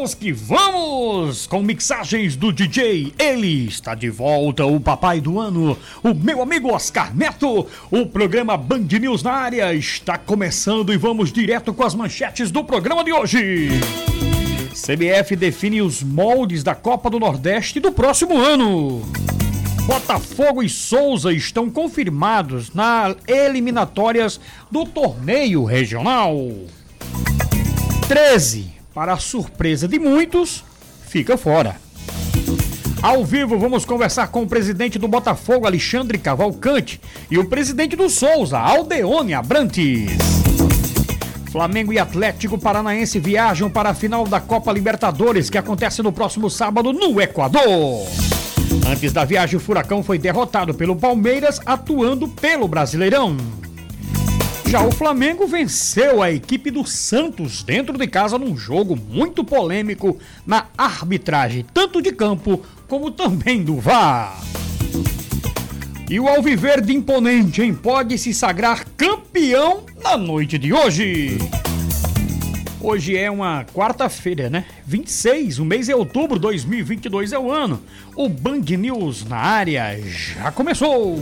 Vamos que vamos! Com mixagens do DJ, ele está de volta, o papai do ano, o meu amigo Oscar Neto. O programa Band News na área está começando e vamos direto com as manchetes do programa de hoje. CBF define os moldes da Copa do Nordeste do próximo ano. Botafogo e Souza estão confirmados nas eliminatórias do torneio regional. 13 para a surpresa de muitos, fica fora. Ao vivo, vamos conversar com o presidente do Botafogo, Alexandre Cavalcante, e o presidente do Souza, Aldeone Abrantes. Flamengo e Atlético Paranaense viajam para a final da Copa Libertadores, que acontece no próximo sábado no Equador. Antes da viagem, o Furacão foi derrotado pelo Palmeiras, atuando pelo Brasileirão. Já o Flamengo venceu a equipe do Santos dentro de casa num jogo muito polêmico na arbitragem, tanto de campo como também do VAR. E o Alviverde imponente, hein? Pode se sagrar campeão na noite de hoje. Hoje é uma quarta-feira, né? 26, o mês é outubro, 2022 é o ano. O Band News na área já começou.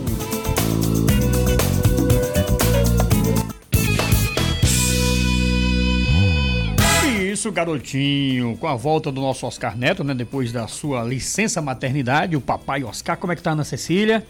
Isso, garotinho. Com a volta do nosso Oscar Neto, né? Depois da sua licença maternidade, o papai Oscar, como é que tá Ana Cecília?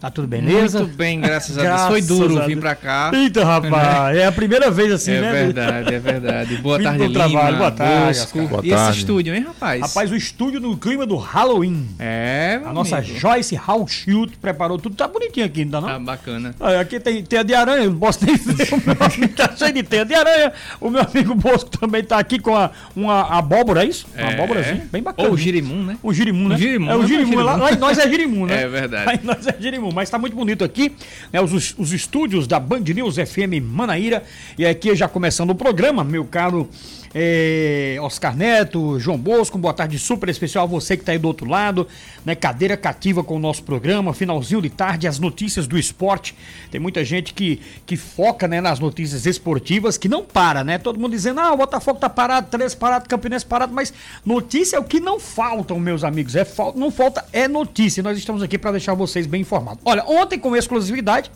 Tá tudo beleza? Muito bem, graças a Deus. Foi duro vir pra cá. Eita, rapaz, é a primeira vez assim, é né? É verdade, é verdade. Boa tarde, Lima. Trabalho. Boa tarde, Bosco. Boa E esse estúdio, hein, rapaz? Rapaz, o estúdio no clima do Halloween. É, A nossa amigo. Joyce Halschild preparou tudo. Tá bonitinho aqui, não tá não? Tá bacana. Ah, aqui tem teia de aranha, não posso nem ver. O meu amigo tá cheio de teia de aranha. O meu amigo Bosco também tá aqui com a, uma abóbora, é isso? Uma é. abóborazinha, bem bacana. Ou o girimum, né? O girimum, né? O girimum. É o girimum. Lá, lá nós é girimum, né? É verdade. Lá nós é girimum, mas tá muito bonito aqui, né, os, os estúdios da Band News FM Manaíra. E aqui já começando o programa, meu caro é, Oscar Neto, João Bosco, boa tarde super especial a você que está aí do outro lado, né? Cadeira cativa com o nosso programa, finalzinho de tarde, as notícias do esporte. Tem muita gente que, que foca né, nas notícias esportivas, que não para, né? Todo mundo dizendo, ah, o Botafogo tá parado, três parado, Campinense parado, mas notícia é o que não faltam, meus amigos. É, não falta, é notícia. Nós estamos aqui para deixar vocês bem informados. Olha, ontem, com exclusividade,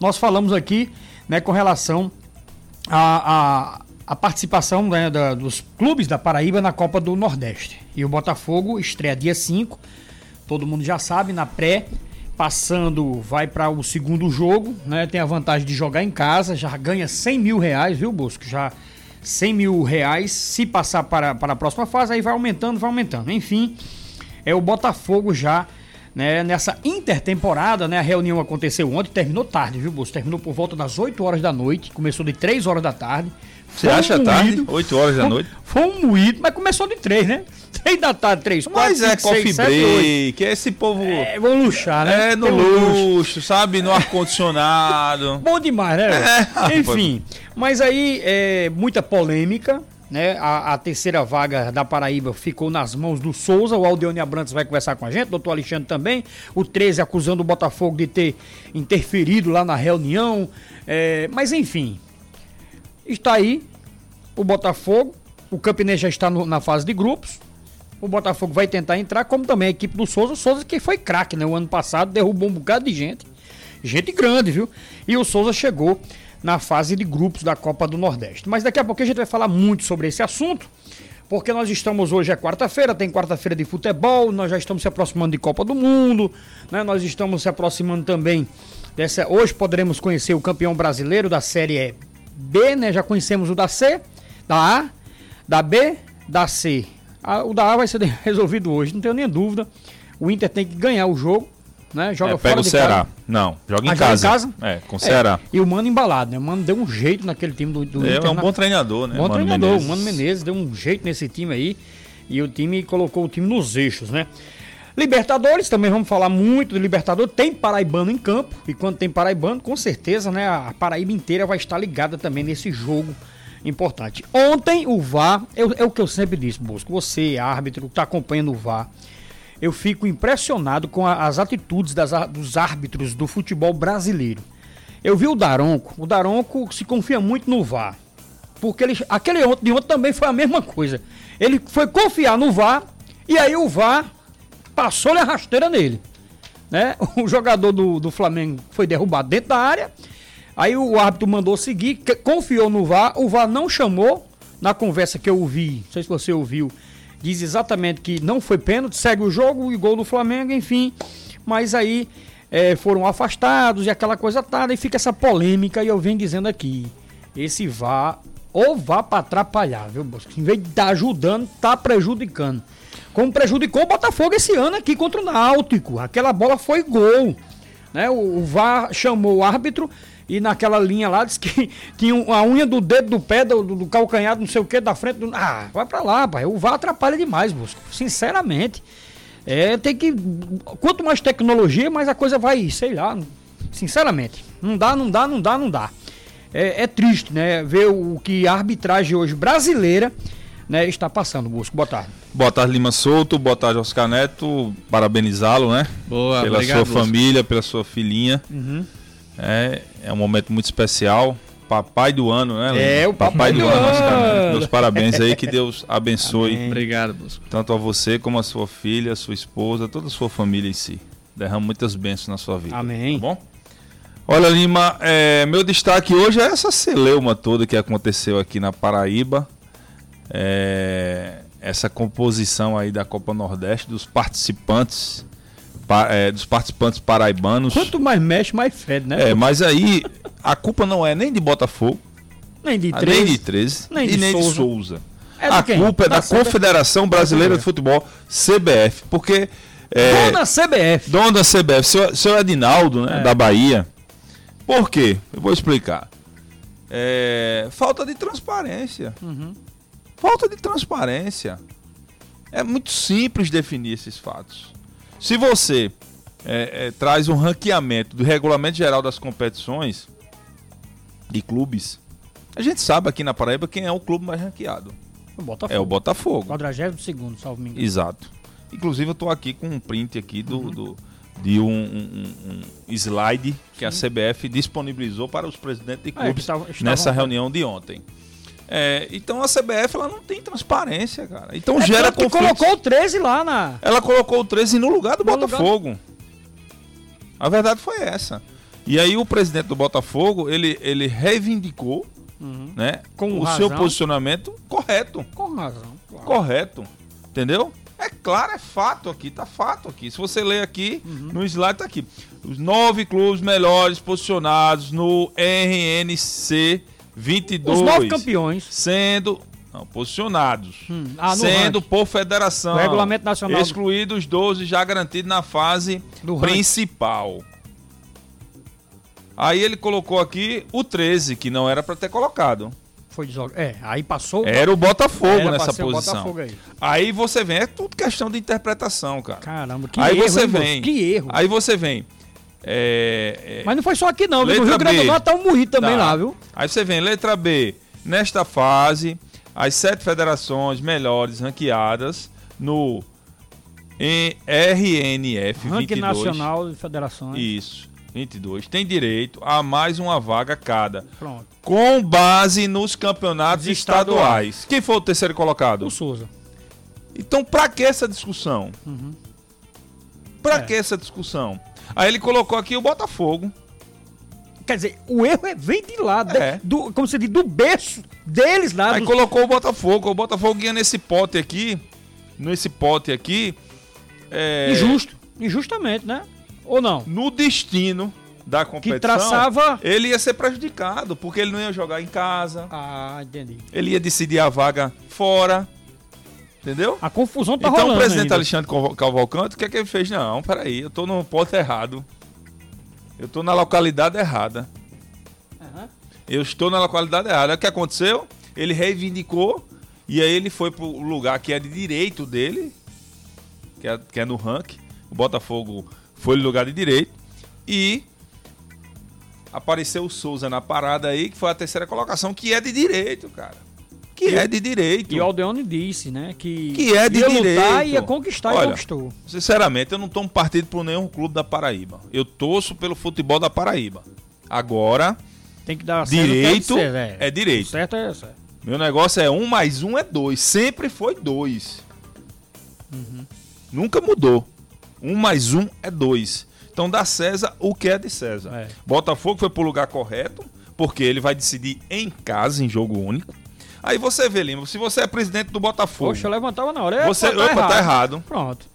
nós falamos aqui né, com relação a, a a participação né, da, dos clubes da Paraíba na Copa do Nordeste. E o Botafogo estreia dia 5, todo mundo já sabe, na pré, passando, vai para o segundo jogo, né? Tem a vantagem de jogar em casa, já ganha 100 mil reais, viu, Bosco? Já 100 mil reais, se passar para, para a próxima fase, aí vai aumentando, vai aumentando. Enfim, é o Botafogo já né, nessa intertemporada, né, a reunião aconteceu ontem, terminou tarde, viu, Bosco? Terminou por volta das 8 horas da noite, começou de 3 horas da tarde. Você acha um tarde? 8 horas da noite? Foi um moído, mas começou de 3, né? 3 da tarde, 3, 4, Mas 5, é coffee 6, break, 7, é esse povo... É, vão luxar, né? É, no luxo, luxo, sabe? No ar-condicionado. Bom demais, né? É, Enfim, mas aí, é, muita polêmica, né? A, a, terceira vaga da Paraíba ficou nas mãos do Souza. O Aldeone Abrantes vai conversar com a gente, o doutor Alexandre também. O 13 acusando o Botafogo de ter interferido lá na reunião. É, mas enfim, está aí o Botafogo. O Campinense já está no, na fase de grupos. O Botafogo vai tentar entrar, como também a equipe do Souza. O Souza que foi craque, né? O ano passado derrubou um bocado de gente. Gente grande, viu? E o Souza chegou na fase de grupos da Copa do Nordeste. Mas daqui a pouco a gente vai falar muito sobre esse assunto, porque nós estamos hoje é quarta-feira, tem quarta-feira de futebol, nós já estamos se aproximando de Copa do Mundo, né? Nós estamos se aproximando também dessa. Hoje poderemos conhecer o campeão brasileiro da Série B, né? Já conhecemos o da C, da A, da B, da C. o da A vai ser resolvido hoje, não tenho nem dúvida. O Inter tem que ganhar o jogo né? Joga é, pega o Ceará. Casa. Não, joga em ah, casa. Joga em casa? É, com o Ceará. É, e o Mano embalado, né? O Mano deu um jeito naquele time do, do é, Inter. É um bom treinador, né? Bom Mano treinador. Menezes. O Mano Menezes deu um jeito nesse time aí. E o time colocou o time nos eixos, né? Libertadores, também vamos falar muito de Libertadores. Tem paraibano em campo. E quando tem paraibano, com certeza, né? A Paraíba inteira vai estar ligada também nesse jogo importante. Ontem, o VAR, é, o que eu sempre disse, Bosco. Você, árbitro, que está acompanhando o VAR eu fico impressionado com a, as atitudes das, dos árbitros do futebol brasileiro. Eu vi o Daronco, o Daronco se confia muito no VAR. porque ele, aquele de ontem também foi a mesma coisa. Ele foi confiar no VAR e aí o VAR passou-lhe a rasteira nele. Né? O jogador do, do Flamengo foi derrubado dentro da área. Aí o árbitro mandou seguir, confiou no VAR, o VAR não chamou. Na conversa que eu ouvi, não sei se você ouviu, diz exatamente que não foi pênalti, segue o jogo e gol do Flamengo, enfim. Mas aí é, foram afastados e aquela coisa toda, e fica essa polêmica, e eu venho dizendo aqui, esse vá ou vá para atrapalhar, viu, Bosco? Em vez de estar tá ajudando, tá prejudicando. Como prejudicou o Botafogo esse ano aqui contra o Náutico. Aquela bola foi gol. Né? O, o VAR chamou o árbitro e naquela linha lá disse que tinha a unha do dedo do pé, do, do calcanhar, não sei o que, da frente. Do... Ah, vai pra lá, pai. O VAR atrapalha demais, Bosco. Sinceramente. É, tem que. Quanto mais tecnologia, mais a coisa vai, sei lá. Sinceramente. Não dá, não dá, não dá, não dá. É, é triste, né? Ver o que a arbitragem hoje brasileira né, está passando, Busco. Boa tarde. Boa tarde, Lima Souto. Boa tarde, Oscar Neto. Parabenizá-lo, né? Boa, Pela obrigado, sua família, pela sua filhinha. Uhum. É, é um momento muito especial. Papai do ano, né? Lima? É, o papai, papai do, do, ano. ano. Meus parabéns aí, que Deus abençoe. Amém. Obrigado, Busco. Tanto a você como a sua filha, a sua esposa, toda a sua família em si. Derrama muitas bênçãos na sua vida. Amém. Tá bom? Olha, Lima, é, meu destaque hoje é essa celeuma toda que aconteceu aqui na Paraíba. É, essa composição aí da Copa Nordeste dos participantes pa, é, dos participantes paraibanos. Quanto mais mexe, mais fede, né? É, mas aí a culpa não é nem de Botafogo, nem de 13, nem de, 13, nem de e nem Souza. de Souza. É a quem? culpa é da, Da. Confederação Brasileira de Futebol, CBF, porque é, Dona CBF. dono da CBF, seu, seu Edinaldo, né, É. da Bahia. Por quê? Eu vou explicar. É, falta de transparência. Uhum. Falta de transparência. É muito simples definir esses fatos. Se você é, é, traz um ranqueamento do regulamento geral das competições de clubes, a gente sabe aqui na Paraíba quem é o clube mais ranqueado. O Botafogo. É o Botafogo. 42 salvo me engano. Exato. Inclusive eu tô aqui com um print aqui do, do- de um, um- um- slide que a CBF disponibilizou para os presidentes de que clubes estavam- estavam- nessa reunião de ontem. É, então a CBF ela não tem transparência, cara. Então É gera conflitos. colocou o 13 lá na. Ela colocou o 13 no lugar do No lugar- Botafogo. A verdade foi essa. E aí o presidente do Botafogo, ele, ele reivindicou né, Com o razão. seu posicionamento correto. Com razão. claro. Correto. Entendeu? É claro, é fato aqui, tá fato aqui. Se você ler aqui, Uhum. no slide tá aqui. Os nove clubes melhores posicionados no RNC 22. Os nove campeões. Sendo. Não, posicionados. Hum, ah, sendo ranking. por federação. O regulamento nacional- Excluídos os 12 já garantidos na fase principal. Aí ele colocou aqui o 13, que não era para ter colocado. Foi desog... É, aí passou. Era o Botafogo Era nessa posição. Botafogo aí. Aí você vem, é tudo questão de interpretação, cara. Caramba, que aí erro. você hein, vem. Que erro. Aí você vem. É, é, Mas não foi só aqui, não. viu? No Rio Grande do. Norte tá um moído também Tá. lá, viu? Aí você vem, letra B. Nesta fase, as sete federações melhores ranqueadas no RNF Ranking 22. Nacional de Federações. Isso, 22. Tem direito a mais uma vaga cada, Pronto. com base nos campeonatos Os estaduais. estaduais. Quem foi o terceiro colocado? O Souza. Então, pra que essa discussão? Pra É. que essa discussão? Aí ele colocou aqui o Botafogo. Quer dizer, o erro é, vem de lá, É. do, como se diz, do berço deles lá. Aí dos- colocou o Botafogo. O Botafogo ia nesse pote aqui. Nesse pote aqui. é, Injusto. Injustamente, né? Ou não? No destino da competição. Que traçava. Ele ia ser prejudicado, porque ele não ia jogar em casa. Ah, entendi. Ele ia decidir a vaga fora. Entendeu? A confusão tá então rolando. o presidente ainda. Alexandre Caval- Cavalcante, o que é que ele fez? Não, peraí, eu tô no pote errado. Eu tô na localidade errada. Aham. Eu estou na localidade errada. O que aconteceu? Ele reivindicou e aí ele foi pro lugar que é de direito dele, que é, que é no ranking. O Botafogo foi no lugar de direito e apareceu o Souza na parada aí, que foi a terceira colocação, que é de direito, cara. Que é de direito. E o Aldeone disse, né? Que, Que é de ia direito. lutar, ia conquistar e Olha, conquistou. Sinceramente, eu não tomo partido por nenhum clube da Paraíba. Eu torço pelo futebol da Paraíba. Agora, Tem que dar direito ser, é direito. O certo é certo. Meu negócio é um mais um é dois. Sempre foi dois. Uhum. Nunca mudou. Um mais um é dois. Então dá César o que é de César. É. Botafogo foi pro lugar correto, porque ele vai decidir em casa, em jogo único. Aí você vê, Lima, se você é presidente do Botafogo. Poxa, eu levantava na hora. Você tá, opa, errado. tá errado. Pronto.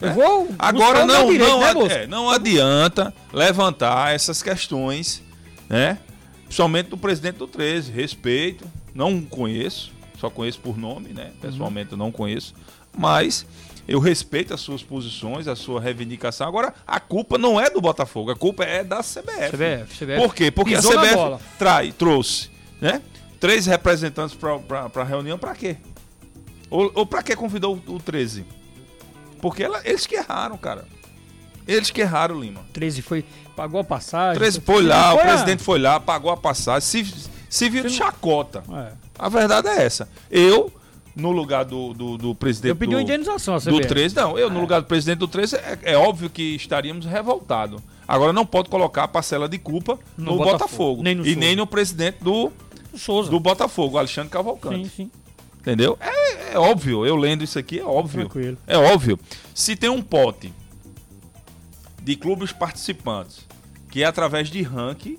É. Eu vou Agora não, direito, não, né, é, não adianta levantar essas questões, né? Principalmente do presidente do 13. Respeito, não conheço, só conheço por nome, né? Pessoalmente uhum. não conheço, mas eu respeito as suas posições, a sua reivindicação. Agora, a culpa não é do Botafogo, a culpa é da CBF. CBF, CBF. Por quê? Porque Pisou a CBF trai, trouxe, né? Três representantes para a reunião, para quê? Ou, ou para que convidou o, o 13? Porque ela, eles que erraram, cara. Eles que erraram, Lima. 13 foi, pagou a passagem. 13 foi lá, foi o a... presidente foi lá, pagou a passagem, se, se viu de chacota. É. A verdade é essa. Eu, no lugar do, do, do presidente. Eu pedi uma indenização, a Do 13, não. Eu, é. no lugar do presidente do 13, é, é óbvio que estaríamos revoltados. Agora, não pode colocar a parcela de culpa no, no Botafogo. Botafogo nem no e nem no presidente do Souza. do Botafogo, Alexandre Cavalcante. Sim, sim. Entendeu? É, é, óbvio, eu lendo isso aqui é óbvio. Tranquilo. É óbvio. Se tem um pote de clubes participantes que é através de ranking,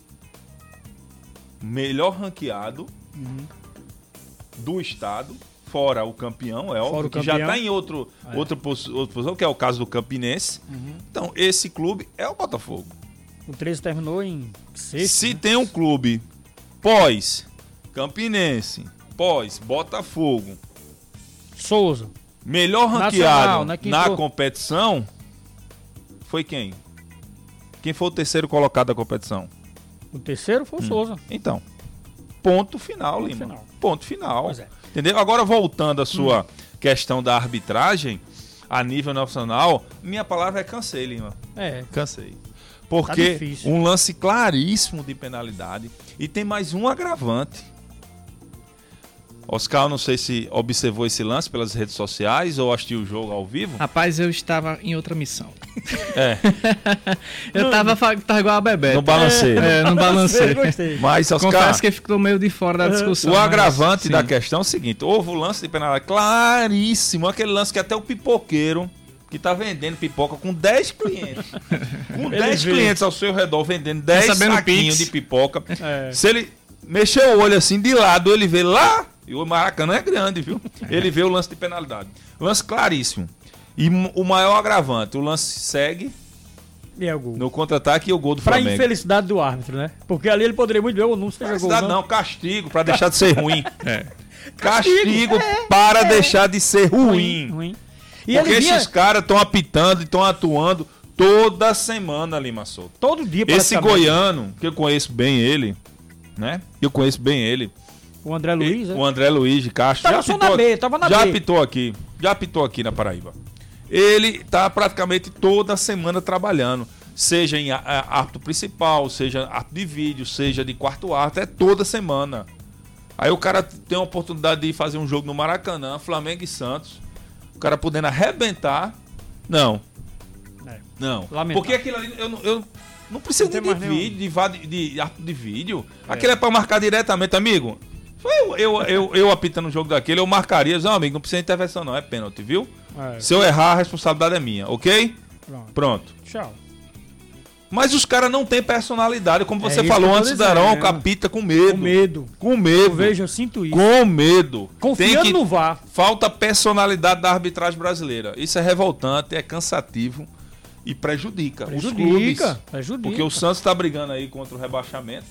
melhor ranqueado uhum. do estado, fora o campeão, é óbvio, que já está em outro, é. outra, outra posição, que é o caso do Campinense. Uhum. Então, esse clube é o Botafogo. O 13 terminou em sexto. Se né? tem um clube pós Campinense, pós Botafogo, Souza, melhor ranqueado Nacional, né? na competição, foi quem? Quem foi o terceiro colocado da competição? O terceiro foi o hum. Souza. Então, ponto final, ponto Lima. Final. Ponto final. Pois é. Entendeu? Agora, voltando à sua hum. questão da arbitragem a nível nacional, minha palavra é cansei, Lima. É. Cansei. Porque tá um lance claríssimo de penalidade e tem mais um agravante. Oscar, não sei se observou esse lance pelas redes sociais ou assistiu o jogo ao vivo. Rapaz, eu estava em outra missão. É. eu estava tava igual a Bebê. No balanceio. É, no balanceio. Mas, Oscar, Confesso que ficou meio de fora da discussão. O agravante mas, da questão é o seguinte: houve o lance de penalidade claríssimo, aquele lance que até o pipoqueiro que está vendendo pipoca com 10 clientes. com 10 clientes ao seu redor vendendo 10 tá saquinhos de pipoca. É. Se ele mexer o olho assim de lado, ele vê lá e o Maracanã é grande, viu? Ele vê o lance de penalidade. Lance claríssimo. E o maior agravante, o lance segue. E é o gol. No contra-ataque e o gol do pra Flamengo. Pra infelicidade do árbitro, né? Porque ali ele poderia muito bem ou não seja gol. Não. não, castigo, para deixar de ser ruim. É. Castigo, é, para é. deixar de ser ruim. ruim, ruim. E Porque vinha... esses caras estão apitando e estão atuando toda semana, Lima Souto. Todo dia, Esse goiano, que eu conheço bem ele, né? Eu conheço bem ele. O André Luiz, e, é? O André Luiz de Castro. Tava já apitou, na B, tava na já B. apitou aqui. Já apitou aqui na Paraíba. Ele tá praticamente toda semana trabalhando. Seja em ato principal, seja ato de vídeo, seja de quarto ato, é toda semana. Aí o cara tem a oportunidade de fazer um jogo no Maracanã, Flamengo e Santos. O cara podendo arrebentar. Não. É. Não. Lamentável. Porque aquilo ali, eu, eu não preciso de, de vídeo, de, de, de, de vídeo. É. Aquilo é pra marcar diretamente, amigo. Eu, eu, eu, eu apitando um jogo daquele, eu marcaria, não, amigo, não precisa de intervenção, não, é pênalti, viu? É. Se eu errar, a responsabilidade é minha, ok? Pronto. Pronto. Tchau. Mas os caras não têm personalidade, como você é falou antes da Arão, capita com medo. Com medo. Com medo. Eu vejo, eu sinto isso. Com medo. Confiando que... no VAR. Falta personalidade da arbitragem brasileira. Isso é revoltante, é cansativo e prejudica, prejudica os clubes. Prejudica. Porque o Santos está brigando aí contra o rebaixamento.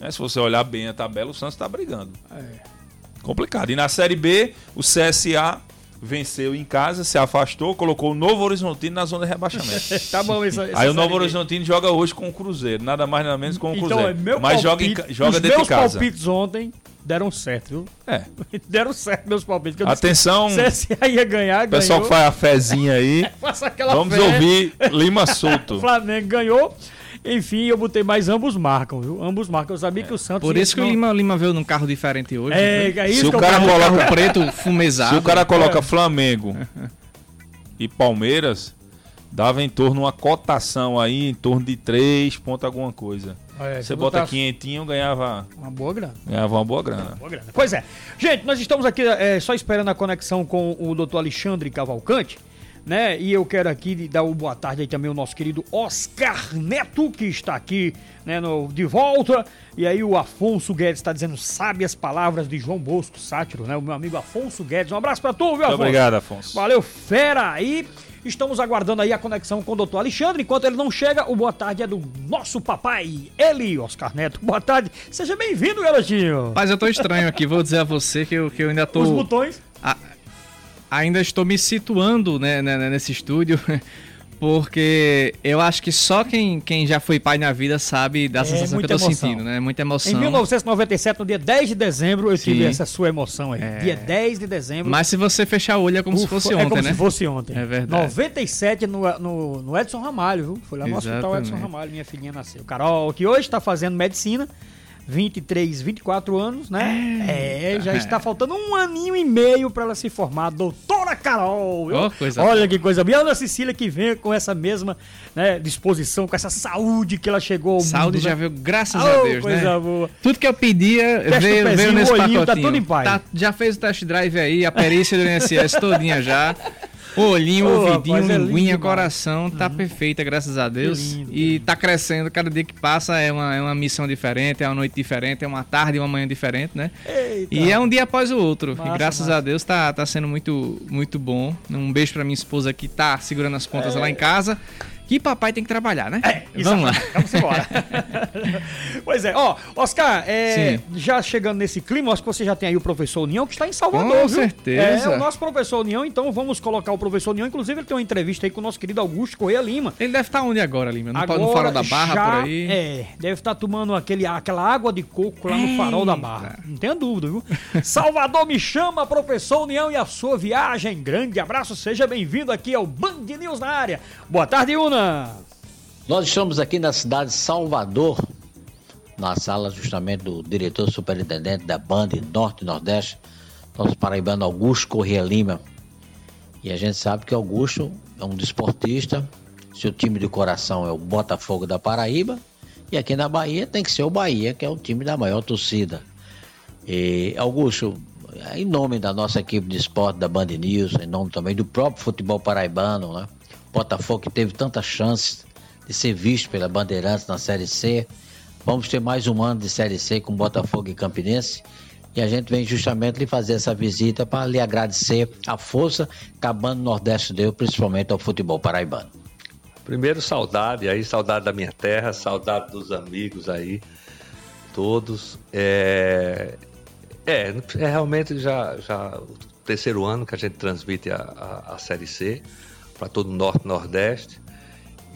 Né? Se você olhar bem a tabela, o Santos está brigando. É. Complicado. E na Série B, o CSA venceu em casa, se afastou, colocou o Novo Horizontino na zona de rebaixamento. tá bom, isso, Aí o Novo Horizontino joga hoje com o Cruzeiro, nada mais nada menos com o então, Cruzeiro. Então, Mas palpite, joga, em, joga dentro de casa. Os palpites ontem deram certo, viu? É. deram certo meus palpites. Atenção. CSA ia ganhar, ganhou. Pessoal que faz a fezinha aí. Vamos fé. ouvir Lima Souto. o Flamengo ganhou. Enfim, eu botei mais ambos marcam, viu? Ambos marcam. Eu sabia é. que o Santos. Por isso que não... o Lima, Lima veio num carro diferente hoje. É, né? é isso Se que o cara coloca carro preto fumezado. Se o cara coloca é. Flamengo e Palmeiras, dava em torno uma cotação aí em torno de 3 ponto alguma coisa. É, você bota botar... quinhentinho, ganhava... Uma boa grana. Ganhava uma boa grana. Uma boa grana. Pois é. Gente, nós estamos aqui é, só esperando a conexão com o doutor Alexandre Cavalcante, né? E eu quero aqui dar uma boa tarde aí também ao nosso querido Oscar Neto, que está aqui, né, no, de volta. E aí o Afonso Guedes está dizendo sabe as palavras de João Bosco, sátiro, né? O meu amigo Afonso Guedes. Um abraço para tu, viu, Afonso? Muito obrigado, Afonso. Valeu, fera aí. Estamos aguardando aí a conexão com o doutor Alexandre. Enquanto ele não chega, o boa tarde é do nosso papai, ele, Oscar Neto. Boa tarde. Seja bem-vindo, garotinho. Mas eu tô estranho aqui, vou dizer a você que eu, que eu ainda tô... Os botões? A... Ainda estou me situando né, né, né nesse estúdio. Porque eu acho que só quem, quem já foi pai na vida sabe da é, sensação que eu tô emoção. sentindo, né? Muita emoção. Em 1997, no dia 10 de dezembro, eu Sim. tive essa sua emoção aí. É. Dia 10 de dezembro. Mas se você fechar o olho é como Ufa, se fosse ontem, né? É como né? se fosse ontem. É verdade. 97 no, no, no Edson Ramalho, viu? Foi lá no Exatamente. hospital Edson Ramalho, minha filhinha nasceu. Carol, que hoje está fazendo medicina. 23, 24 anos, né? É, é já está faltando um aninho e meio para ela se formar. Doutora Carol! Oh, coisa Olha boa. que coisa boa. E a Ana Cecília que vem com essa mesma né, disposição, com essa saúde que ela chegou ao Saúde mundo, já né? veio, graças oh, a Deus, coisa né? Boa. Tudo que eu pedia veio, veio nesse pacotinho. Tá tudo em paz. Tá, já fez o test drive aí, a perícia do INSS todinha já. Olhinho, oh, ouvidinho, rapaz, é linguinha, coração, tá uhum. perfeita, graças a Deus. Lindo, e tá crescendo, cada dia que passa é uma, é uma missão diferente, é uma noite diferente, é uma tarde e uma manhã diferente, né? Eita. E é um dia após o outro. Massa, e graças massa. a Deus tá, tá sendo muito, muito bom. Um beijo pra minha esposa que tá segurando as pontas é. lá em casa que papai tem que trabalhar, né? É, vamos lá. Vamos embora. pois é, ó, Oscar, é, já chegando nesse clima, acho que você já tem aí o professor União que está em Salvador, Com viu? certeza. É, o nosso professor União, então vamos colocar o professor União, inclusive ele tem uma entrevista aí com o nosso querido Augusto Correia Lima. Ele deve estar onde agora, Lima? No, agora, no farol da Barra, já, por aí? É, deve estar tomando aquele, aquela água de coco lá no farol da Barra. Não tenha dúvida, viu? Salvador me chama, professor União, e a sua viagem. Grande abraço, seja bem-vindo aqui ao Band News na área. Boa tarde, Una. Nós estamos aqui na cidade de Salvador, na sala justamente do diretor superintendente da Band Norte e Nordeste, nosso paraibano Augusto Corrêa Lima. E a gente sabe que Augusto é um desportista, seu time de coração é o Botafogo da Paraíba, e aqui na Bahia tem que ser o Bahia, que é o time da maior torcida. E Augusto, em nome da nossa equipe de esporte da Band News, em nome também do próprio futebol paraibano, né? Botafogo que teve tantas chances de ser visto pela Bandeirantes na Série C. Vamos ter mais um ano de Série C com Botafogo e Campinense. E a gente vem justamente lhe fazer essa visita para lhe agradecer a força que a Banda Nordeste deu, principalmente ao futebol paraibano. Primeiro, saudade aí, saudade da minha terra, saudade dos amigos aí, todos. É, é, é realmente já, já o terceiro ano que a gente transmite a, a, a Série C para todo o Norte Nordeste.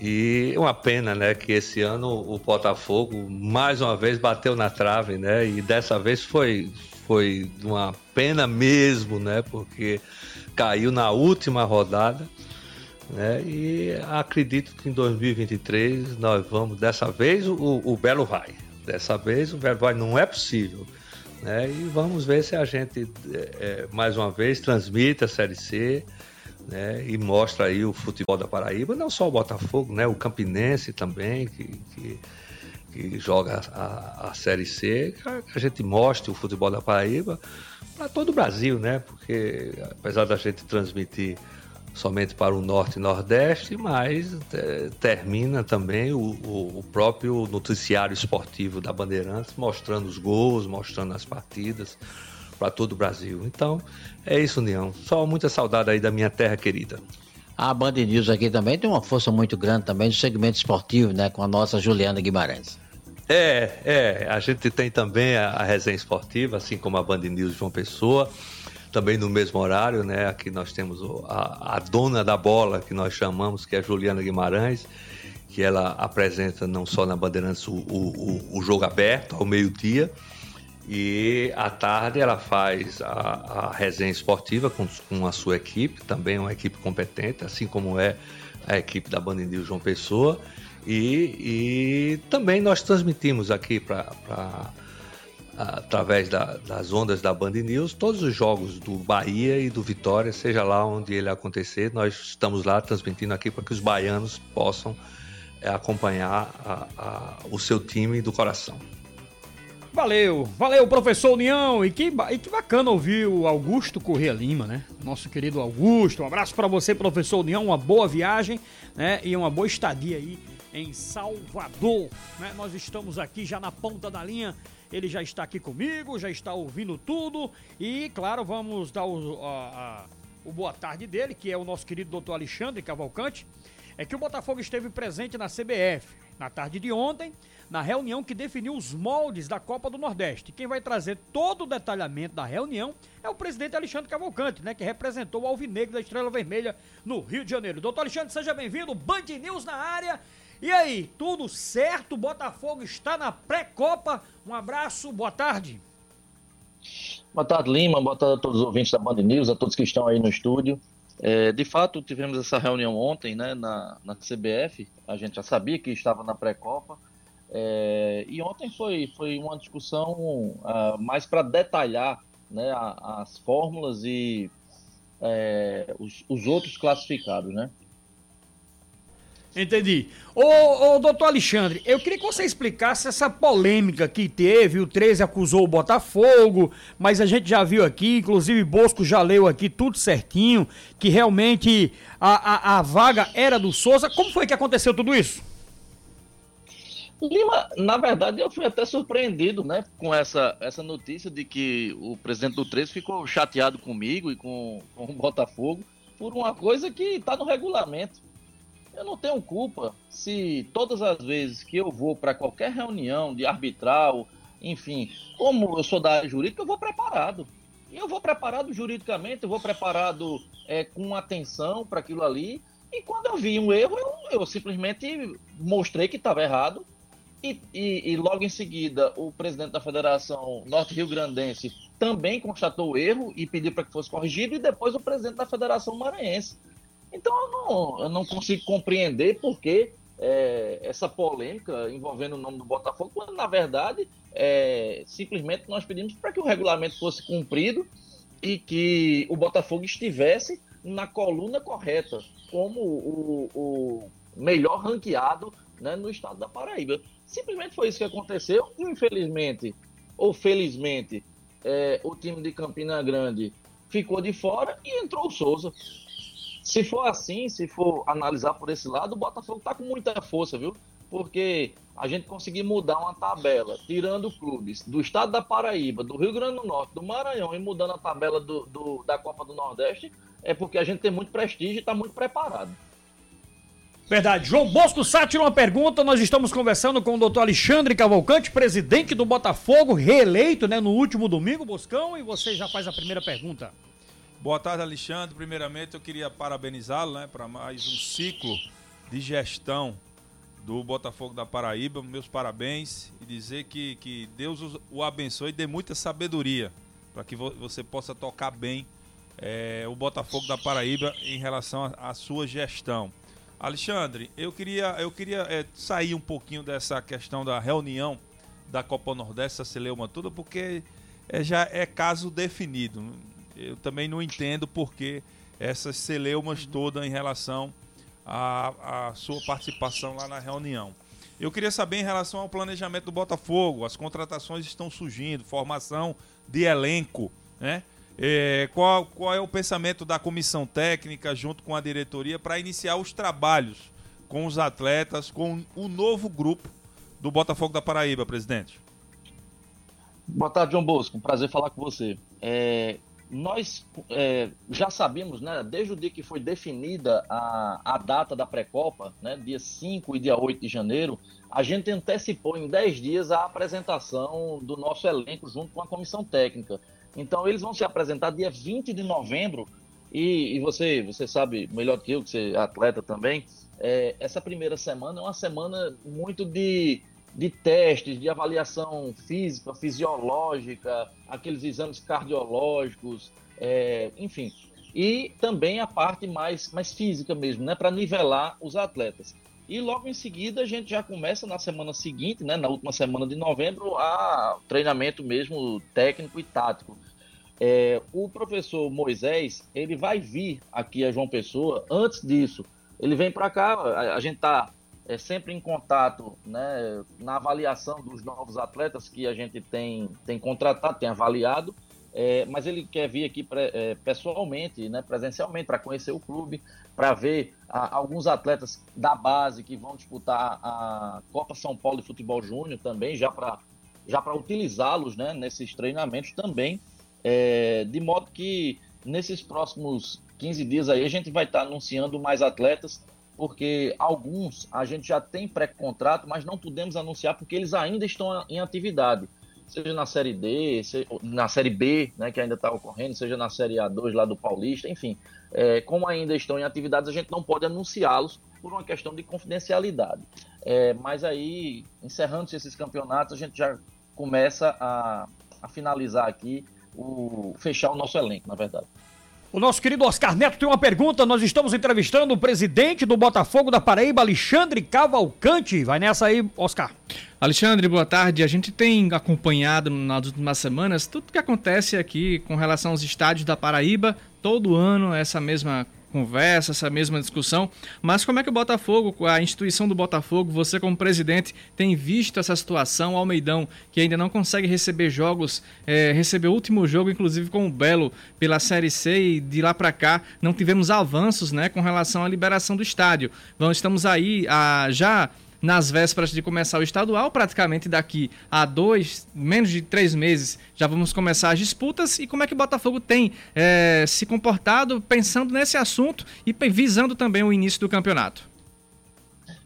E uma pena, né, que esse ano o Botafogo mais uma vez bateu na trave, né? E dessa vez foi foi uma pena mesmo, né? Porque caiu na última rodada, né? E acredito que em 2023 nós vamos dessa vez o, o Belo vai. Dessa vez o Belo vai não é possível. Né? E vamos ver se a gente é, mais uma vez transmite a Série C, né, e mostra aí o futebol da Paraíba, não só o Botafogo, né, o Campinense também, que, que, que joga a, a, Série C, que a gente mostre o futebol da Paraíba para todo o Brasil, né, porque apesar da gente transmitir somente para o Norte e Nordeste, mas é, termina também o, o, o, próprio noticiário esportivo da Bandeirantes, mostrando os gols, mostrando as partidas, para todo o Brasil. Então, é isso, União. Só muita saudade aí da minha terra querida. A Band News aqui também tem uma força muito grande também no segmento esportivo, né? Com a nossa Juliana Guimarães. É, é. A gente tem também a, a resenha esportiva, assim como a Band News João Pessoa. Também no mesmo horário, né? Aqui nós temos a, a dona da bola, que nós chamamos, que é a Juliana Guimarães, que ela apresenta não só na Bandeirantes o, o, o jogo aberto, ao meio-dia, e à tarde ela faz a, a resenha esportiva com, com, a sua equipe, também uma equipe competente, assim como é a equipe da Band News João Pessoa. E, e também nós transmitimos aqui para através da, das ondas da Band News todos os jogos do Bahia e do Vitória, seja lá onde ele acontecer, nós estamos lá transmitindo aqui para que os baianos possam é acompanhar a, a, o seu time do coração. Valeu, valeu, professor União. E que, e que bacana ouvir o Augusto Corrêa Lima, né? Nosso querido Augusto. Um abraço para você, professor União. Uma boa viagem, né? E uma boa estadia aí em Salvador. Né? Nós estamos aqui já na ponta da linha. Ele já está aqui comigo, já está ouvindo tudo. E, claro, vamos dar o, a, a, o boa tarde dele, que é o nosso querido doutor Alexandre Cavalcante. É que o Botafogo esteve presente na CBF na tarde de ontem na reunião que definiu os moldes da Copa do Nordeste. Quem vai trazer todo o detalhamento da reunião é o presidente Alexandre Cavalcante, né, que representou o Alvinegro da Estrela Vermelha no Rio de Janeiro. Doutor Alexandre, seja bem-vindo. Band News na área. E aí, tudo certo? Botafogo está na pré-copa. Um abraço, boa tarde. Boa tarde, Lima. Boa tarde a todos os ouvintes da Band News, a todos que estão aí no estúdio. É, de fato, tivemos essa reunião ontem né, na, na CBF. A gente já sabia que estava na pré-copa. É, e ontem foi, foi uma discussão uh, mais para detalhar né, a, as fórmulas e é, os, os, outros classificados, né? Entendi. Ô, ô, doutor Alexandre, eu queria que você explicasse essa polêmica que teve. O 13 acusou o Botafogo, mas a gente já viu aqui, inclusive Bosco já leu aqui tudo certinho, que realmente a, a, a vaga era do Souza. Como foi que aconteceu tudo isso? Lima, na verdade, eu fui até surpreendido né, com essa, essa notícia de que o presidente do 13 ficou chateado comigo e com, com o Botafogo por uma coisa que está no regulamento. Eu não tenho culpa se todas as vezes que eu vou para qualquer reunião de arbitral, enfim, como eu sou da área jurídica, eu vou preparado. E eu vou preparado juridicamente, eu vou preparado é, com atenção para aquilo ali. E quando eu vi um erro, eu, eu simplesmente mostrei que estava errado e, e, e, logo em seguida, o presidente da Federação Norte-Rio Grandense também constatou o erro e pediu para que fosse corrigido, e depois o presidente da Federação Maranhense. Então eu não, eu não consigo compreender por que é, essa polêmica envolvendo o nome do Botafogo, quando na verdade é, simplesmente nós pedimos para que o regulamento fosse cumprido e que o Botafogo estivesse na coluna correta, como o, o melhor ranqueado né, no estado da Paraíba. Simplesmente foi isso que aconteceu. Infelizmente, ou felizmente, é, o time de Campina Grande ficou de fora e entrou o Souza. Se for assim, se for analisar por esse lado, o Botafogo está com muita força, viu? Porque a gente conseguir mudar uma tabela, tirando clubes do estado da Paraíba, do Rio Grande do Norte, do Maranhão e mudando a tabela do, do da Copa do Nordeste, é porque a gente tem muito prestígio e está muito preparado. Verdade. João Bosco Sátiro, uma pergunta. Nós estamos conversando com o doutor Alexandre Cavalcante, presidente do Botafogo, reeleito né, no último domingo, Boscão, e você já faz a primeira pergunta. Boa tarde, Alexandre. Primeiramente, eu queria parabenizá-lo né, para mais um ciclo de gestão do Botafogo da Paraíba. Meus parabéns e dizer que, que Deus o abençoe e dê muita sabedoria para que você possa tocar bem é, o Botafogo da Paraíba em relação à sua gestão. Alexandre, eu queria, eu queria é, sair um pouquinho dessa questão da reunião da Copa Nordeste, essa celeuma toda, porque é, já é caso definido. Eu também não entendo porque essas celeumas todas em relação à, à sua participação lá na reunião. Eu queria saber em relação ao planejamento do Botafogo, as contratações estão surgindo, formação de elenco, né? É, qual, qual é o pensamento da comissão técnica junto com a diretoria para iniciar os trabalhos com os atletas, com o novo grupo do Botafogo da Paraíba, presidente? Boa tarde, João Bosco. Um prazer falar com você. É, nós é, já sabemos, né, desde o dia que foi definida a, a data da pré-copa, né, dia 5 e dia 8 de janeiro, a gente antecipou em 10 dias a apresentação do nosso elenco junto com a comissão técnica. Então eles vão se apresentar dia 20 de novembro e, e você, você sabe melhor que eu, que você é atleta também, é, essa primeira semana é uma semana muito de, de testes, de avaliação física, fisiológica, aqueles exames cardiológicos, é, enfim. E também a parte mais, mais física mesmo, né, para nivelar os atletas. E logo em seguida a gente já começa na semana seguinte, né, na última semana de novembro, a treinamento mesmo técnico e tático. É, o professor Moisés, ele vai vir aqui a João Pessoa antes disso. Ele vem para cá, a, a gente está é, sempre em contato né, na avaliação dos novos atletas que a gente tem, tem contratado, tem avaliado, é, mas ele quer vir aqui é, pessoalmente, né, presencialmente, para conhecer o clube, para ver a, alguns atletas da base que vão disputar a Copa São Paulo de Futebol Júnior também, já para já utilizá-los né, nesses treinamentos também, é, de modo que nesses próximos 15 dias aí a gente vai estar tá anunciando mais atletas porque alguns a gente já tem pré-contrato, mas não podemos anunciar porque eles ainda estão em atividade, seja na Série D, na Série B, né, que ainda está ocorrendo, seja na Série A2 lá do Paulista, enfim, é, como ainda estão em atividades, a gente não pode anunciá-los por uma questão de confidencialidade. É, mas aí, encerrando esses campeonatos, a gente já começa a, a finalizar aqui, o, fechar o nosso elenco, na verdade. O nosso querido Oscar Neto tem uma pergunta. Nós estamos entrevistando o presidente do Botafogo da Paraíba, Alexandre Cavalcante. Vai nessa aí, Oscar. Alexandre, boa tarde. A gente tem acompanhado nas últimas semanas tudo que acontece aqui com relação aos estádios da Paraíba. Todo ano essa mesma conversa, essa mesma discussão. Mas como é que o Botafogo, a instituição do Botafogo, você como presidente, tem visto essa situação? O Almeidão, que ainda não consegue receber jogos, é, recebeu o último jogo, inclusive com o Belo, pela Série C, e de lá para cá não tivemos avanços né, com relação à liberação do estádio. Então estamos aí a, já nas vésperas de começar o estadual, praticamente daqui a dois, menos de três meses, já vamos começar as disputas. E como é que o Botafogo tem é, se comportado pensando nesse assunto e visando também o início do campeonato?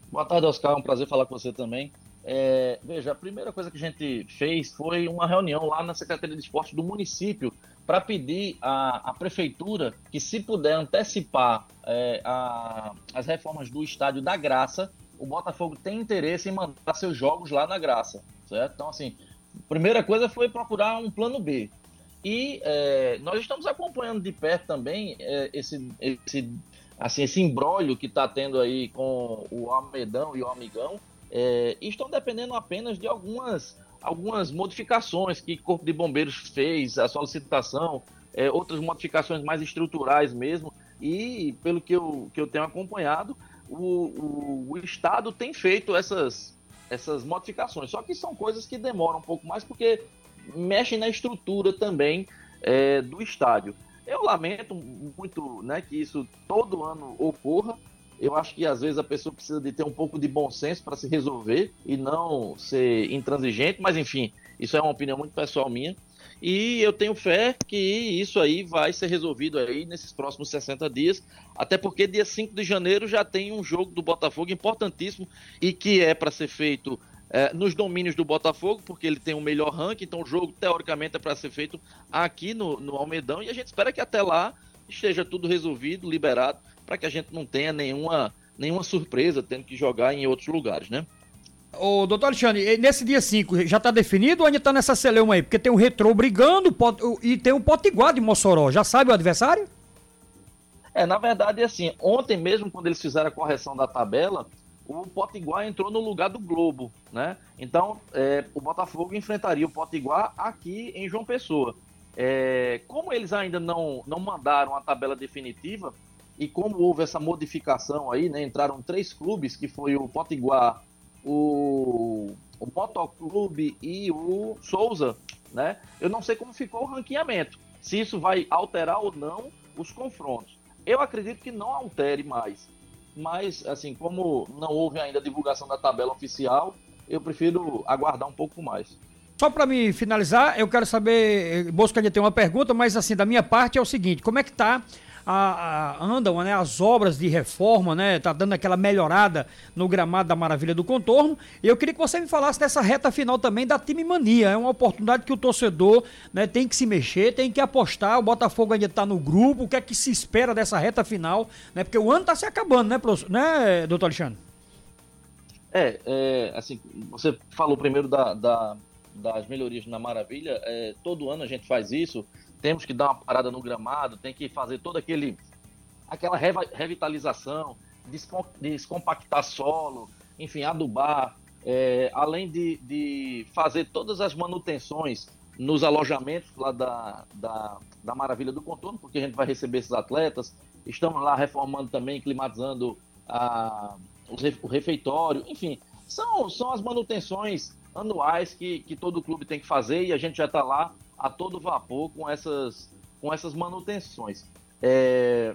Boa tarde, Oscar. É um prazer falar com você também. É, veja, a primeira coisa que a gente fez foi uma reunião lá na Secretaria de Esporte do município para pedir à, à, prefeitura que, se puder antecipar é, a, as reformas do Estádio da Graça, o Botafogo tem interesse em mandar seus jogos lá na Graça, certo? Então, assim, primeira coisa foi procurar um plano B. E é, nós estamos acompanhando de perto também é, esse, esse, assim, esse embrólio que está tendo aí com o Almedão e o Amigão. É, e estão dependendo apenas de algumas, algumas modificações que o Corpo de Bombeiros fez, a solicitação, é, outras modificações mais estruturais mesmo. E pelo que eu, que eu tenho acompanhado, o, o, o Estado tem feito essas, essas modificações. Só que são coisas que demoram um pouco mais porque mexem na estrutura também é, do estádio. Eu lamento muito né, que isso todo ano ocorra. Eu acho que às vezes a pessoa precisa de ter um pouco de bom senso para se resolver e não ser intransigente, mas enfim, isso é uma opinião muito pessoal minha. E eu tenho fé que isso aí vai ser resolvido aí nesses próximos 60 dias, até porque dia 5 de janeiro já tem um jogo do Botafogo importantíssimo e que é para ser feito é, nos domínios do Botafogo, porque ele tem o um melhor ranking, então o jogo teoricamente é para ser feito aqui no, no Almedão e a gente espera que até lá esteja tudo resolvido, liberado, para que a gente não tenha nenhuma, nenhuma surpresa tendo que jogar em outros lugares, né? Ô, doutor Alexandre, nesse dia 5 já está definido ou ainda está nessa celeuma aí? Porque tem o Retrô brigando e tem o Potiguar de Mossoró. Já sabe o adversário? É, na verdade, assim, ontem mesmo, quando eles fizeram a correção da tabela, o Potiguar entrou no lugar do Globo, né? Então, é, o Botafogo enfrentaria o Potiguar aqui em João Pessoa. É, como eles ainda não, não mandaram a tabela definitiva, e como houve essa modificação aí, né? Entraram três clubes, que foi o Potiguar, o, o Motoclube e o Souza, né? Eu não sei como ficou o ranqueamento, se isso vai alterar ou não os confrontos. Eu acredito que não altere mais, mas assim, como não houve ainda divulgação da tabela oficial, eu prefiro aguardar um pouco mais. Só para me finalizar, eu quero saber, Bosco ainda tem uma pergunta, mas assim, da minha parte é o seguinte, como é que tá a, a, andam né, as obras de reforma, né? Tá dando aquela melhorada no gramado da Maravilha do Contorno. E eu queria que você me falasse dessa reta final também da time mania. É uma oportunidade que o torcedor né, tem que se mexer, tem que apostar. O Botafogo ainda está no grupo. O que é que se espera dessa reta final? Né? Porque o ano está se acabando, né, professor? né, doutor Alexandre? É, é, assim, você falou primeiro da, da das melhorias na Maravilha. É, todo ano a gente faz isso temos que dar uma parada no gramado, tem que fazer toda aquele aquela revitalização, descompactar solo, enfim, adubar, é, além de, de fazer todas as manutenções nos alojamentos lá da, da, da Maravilha do Contorno, porque a gente vai receber esses atletas. Estamos lá reformando também, climatizando a, o refeitório, enfim, são, são as manutenções anuais que, que todo clube tem que fazer e a gente já está lá a todo vapor com essas, com essas manutenções. É,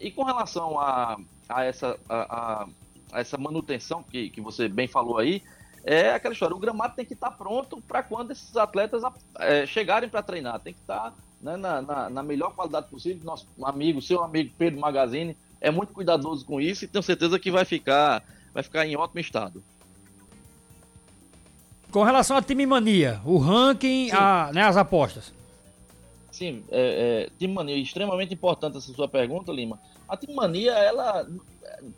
e com relação a, a, essa, a, a, essa manutenção que, que você bem falou aí, é aquela história, o gramado tem que estar tá pronto para quando esses atletas é, chegarem para treinar, tem que estar tá, né, na, na, na, melhor qualidade possível. Nosso amigo, seu amigo Pedro Magazine, é muito cuidadoso com isso e tenho certeza que vai ficar, vai ficar em ótimo estado. Com relação à time mania, o ranking, a, né, as apostas. Sim, é, é, time mania, extremamente importante essa sua pergunta, Lima. A time mania, ela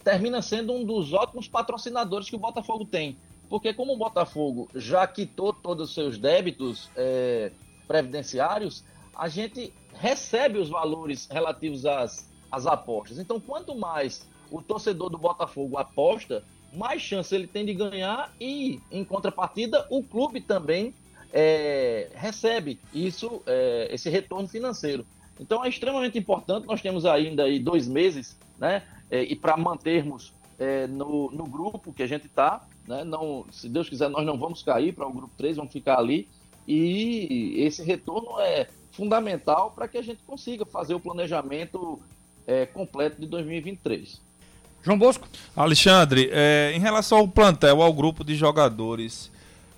termina sendo um dos ótimos patrocinadores que o Botafogo tem. Porque como o Botafogo já quitou todos os seus débitos é, previdenciários, a gente recebe os valores relativos às, às apostas. Então, quanto mais o torcedor do Botafogo aposta, mais chance ele tem de ganhar e, em contrapartida, o clube também é, recebe isso, é, esse retorno financeiro. Então é extremamente importante. Nós temos ainda aí dois meses, né? É, e para mantermos é, no, no grupo que a gente está, né? Não, se Deus quiser, nós não vamos cair para o grupo 3, vamos ficar ali. E esse retorno é fundamental para que a gente consiga fazer o planejamento é, completo de 2023. João Bosco. Alexandre, é, em relação ao plantel, ao grupo de jogadores,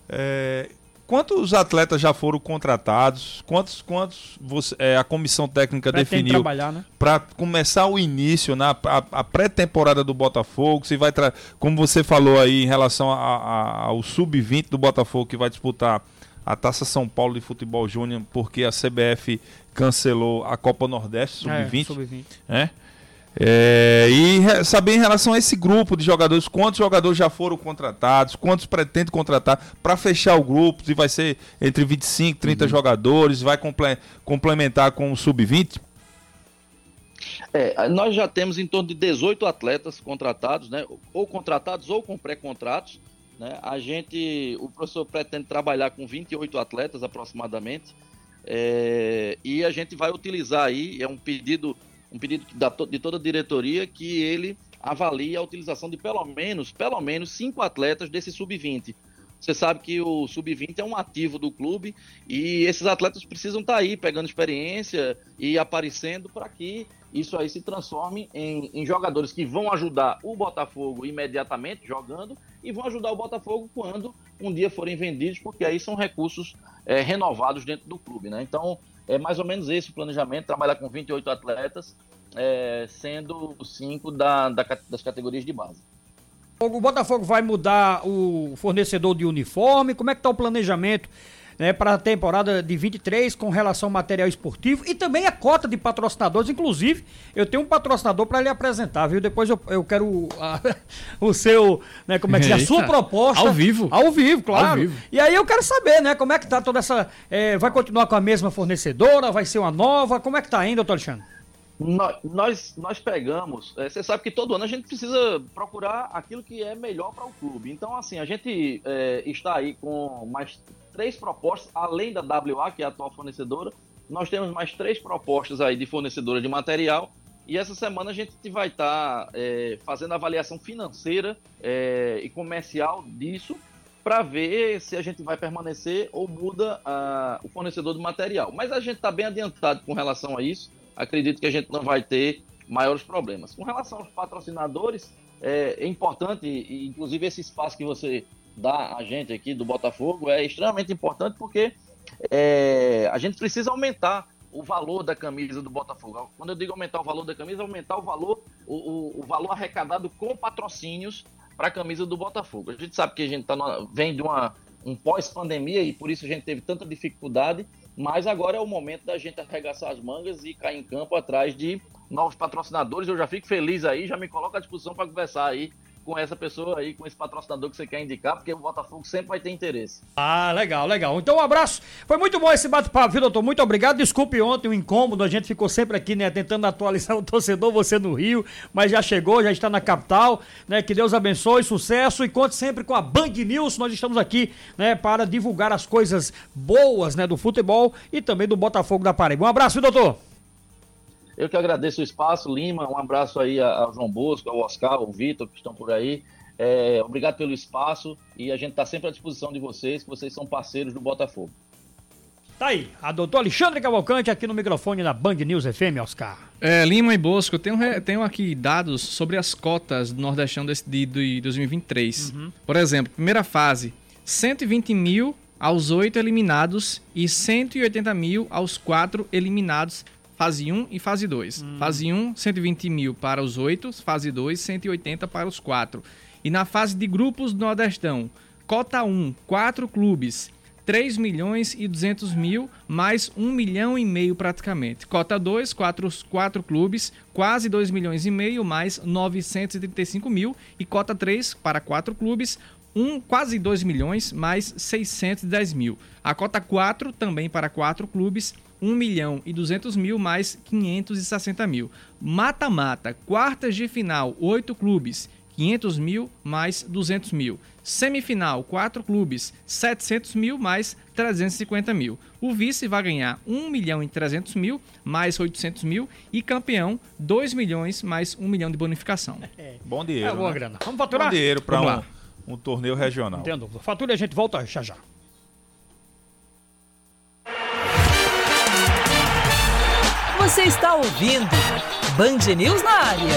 é, quantos atletas já foram contratados? Quantos, quantos você, é, a comissão técnica definiu né? para começar o início na a, a pré-temporada do Botafogo? Se vai como você falou aí em relação a, a, ao sub-20 do Botafogo que vai disputar a Taça São Paulo de Futebol Júnior porque a CBF cancelou a Copa Nordeste sub-20, é, sub-20. é? É, e saber em relação a esse grupo de jogadores, quantos jogadores já foram contratados, quantos pretendem contratar para fechar o grupo, se vai ser entre 25 e 30 uhum. jogadores, vai comple complementar com o sub-20? É, nós já temos em torno de 18 atletas contratados, né? Ou contratados ou com pré-contratos. Né? A gente, o professor pretende trabalhar com 28 atletas aproximadamente. É, e a gente vai utilizar aí, é um pedido um pedido de toda a diretoria que ele avalie a utilização de pelo menos, pelo menos cinco atletas desse sub-20. Você sabe que o sub-20 é um ativo do clube e esses atletas precisam estar tá aí pegando experiência e aparecendo para que isso aí se transforme em, em, jogadores que vão ajudar o Botafogo imediatamente jogando e vão ajudar o Botafogo quando um dia forem vendidos, porque aí são recursos é, renovados dentro do clube, né? Então é mais ou menos esse o planejamento, trabalhar com 28 atletas, é, sendo cinco da, da, das categorias de base. O Botafogo vai mudar o fornecedor de uniforme? Como é que está o planejamento né, para a temporada de 23 com relação ao material esportivo e também a cota de patrocinadores. Inclusive, eu tenho um patrocinador para lhe apresentar, viu? Depois eu, eu quero a, o seu, né, como é que é, a sua proposta. Ao vivo. Ao vivo, claro. Ao vivo. E aí eu quero saber, né, como é que tá toda essa. É, vai continuar com a mesma fornecedora? Vai ser uma nova? Como é que tá ainda, doutor Alexandre? Nós, nós pegamos, é, você sabe que todo ano a gente precisa procurar aquilo que é melhor para o clube. Então, assim, a gente é, está aí com mais três propostas, além da WA, que é a atual fornecedora, nós temos mais três propostas aí de fornecedora de material. E essa semana a gente vai estar tá, é, fazendo avaliação financeira é, e comercial disso para ver se a gente vai permanecer ou muda a, o fornecedor do material. Mas a gente está bem adiantado com relação a isso. Acredito que a gente não vai ter maiores problemas. Com relação aos patrocinadores, é, é importante, inclusive esse espaço que você da a gente aqui do Botafogo é extremamente importante porque é, a gente precisa aumentar o valor da camisa do Botafogo. Quando eu digo aumentar o valor da camisa, aumentar o valor, o, o, o valor arrecadado com patrocínios para a camisa do Botafogo. A gente sabe que a gente tá no, vem de uma, um pós-pandemia e por isso a gente teve tanta dificuldade, mas agora é o momento da gente arregaçar as mangas e cair em campo atrás de novos patrocinadores. Eu já fico feliz aí, já me coloco à disposição para conversar aí com essa pessoa aí, com esse patrocinador que você quer indicar, porque o Botafogo sempre vai ter interesse. Ah, legal, legal. Então um abraço. Foi muito bom esse bate-papo, viu, doutor? Muito obrigado. Desculpe ontem o incômodo, a gente ficou sempre aqui, né, tentando atualizar o torcedor, você no Rio, mas já chegou, já está na capital, né? Que Deus abençoe, sucesso e conte sempre com a Band News. Nós estamos aqui, né, para divulgar as coisas boas, né, do futebol e também do Botafogo da Paraíba. Um abraço, viu, doutor? Eu que agradeço o espaço, Lima, um abraço aí ao João Bosco, ao Oscar, ao Vitor, que estão por aí. É, obrigado pelo espaço e a gente está sempre à disposição de vocês, que vocês são parceiros do Botafogo. Tá aí, a doutor Alexandre Cavalcante aqui no microfone da Band News FM, Oscar. É, Lima e Bosco, eu tenho, tenho aqui dados sobre as cotas do Nordestão de, de, de 2023. Uhum. Por exemplo, primeira fase, 120 mil aos oito eliminados e 180 mil aos quatro eliminados fase 1 e fase 2. Hum. Fase 1, 120 mil para os 8, fase 2, 180 para os 4. E na fase de grupos do Nordestão, cota 1, 4 clubes, 3 milhões e 200 mil, mais 1 milhão e meio praticamente. Cota 2, 4, 4 clubes, quase 2 milhões e meio, mais 935 mil. E cota 3, para 4 clubes, um, quase 2 milhões, mais 610 mil. A cota 4, também para 4 clubes, 1 milhão e 200 mil mais 560 mil. Mata-mata, quartas de final, 8 clubes, 500 mil mais 200 mil. Semifinal, 4 clubes, 700 mil mais 350 mil. O vice vai ganhar 1 milhão e 300 mil mais 800 mil. E campeão, 2 milhões mais 1 milhão de bonificação. É. Bom dinheiro. É boa né? grana. Vamos faturar? Bom dinheiro para um, um torneio regional. Entendo. Fatura e a gente volta já já. Você está ouvindo Band News na área.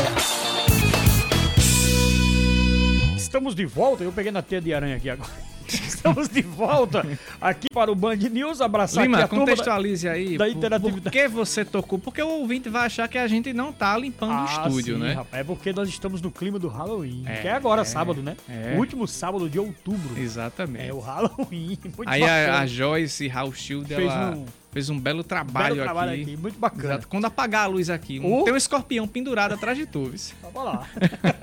Estamos de volta. Eu peguei na teia de aranha aqui agora. Estamos de volta aqui para o Band News. Abraçar Lima, aqui a contextualize da, aí. Da interatividade. Por que você tocou? Porque o ouvinte vai achar que a gente não tá limpando ah, o estúdio, sim, né? Rapaz, é porque nós estamos no clima do Halloween. É, que é agora, é, sábado, né? É. O último sábado de outubro. Exatamente. É o Halloween. Muito aí a, a, Joyce Raul Shield, ela... Um Fez um belo trabalho, belo trabalho aqui. aqui. Muito bacana. Exato. Quando apagar a luz aqui, um, uh. tem um escorpião pendurado atrás de tu. Vamos lá.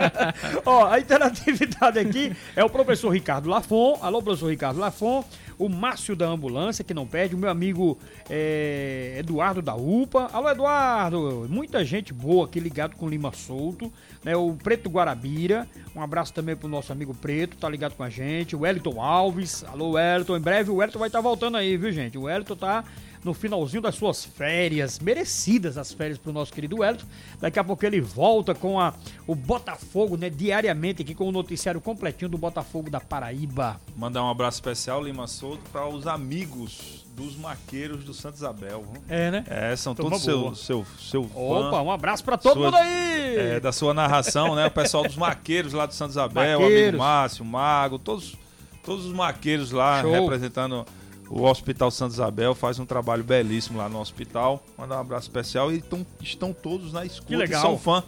Ó, a interatividade aqui é o professor Ricardo Lafon. Alô, professor Ricardo Lafon. O Márcio da Ambulância, que não perde. O meu amigo é, Eduardo da UPA. Alô, Eduardo. Muita gente boa aqui ligado com Lima Solto. Né, o Preto Guarabira. Um abraço também pro nosso amigo Preto, tá ligado com a gente. O Wellington Alves. Alô, Wellington. Em breve o Wellington vai estar tá voltando aí, viu, gente? O Wellington tá no finalzinho das suas férias, merecidas as férias para o nosso querido Wellington. Daqui a pouco ele volta com a, o Botafogo, né, diariamente aqui com o noticiário completinho do Botafogo da Paraíba. Mandar um abraço especial, Lima Souto, para os amigos dos maqueiros do Santo Isabel. É, né? É, são Toma todos seu, seu, seu Opa, um abraço para todo sua, mundo aí! É, da sua narração, né? O pessoal dos maqueiros lá do Santo Isabel, maqueiros. o amigo Márcio, o Mago, todos, todos os maqueiros lá Show. representando o Hospital Santa Isabel faz um trabalho belíssimo lá no hospital. Mandar um abraço especial e tão, estão todos na escuta. Que legal. São fã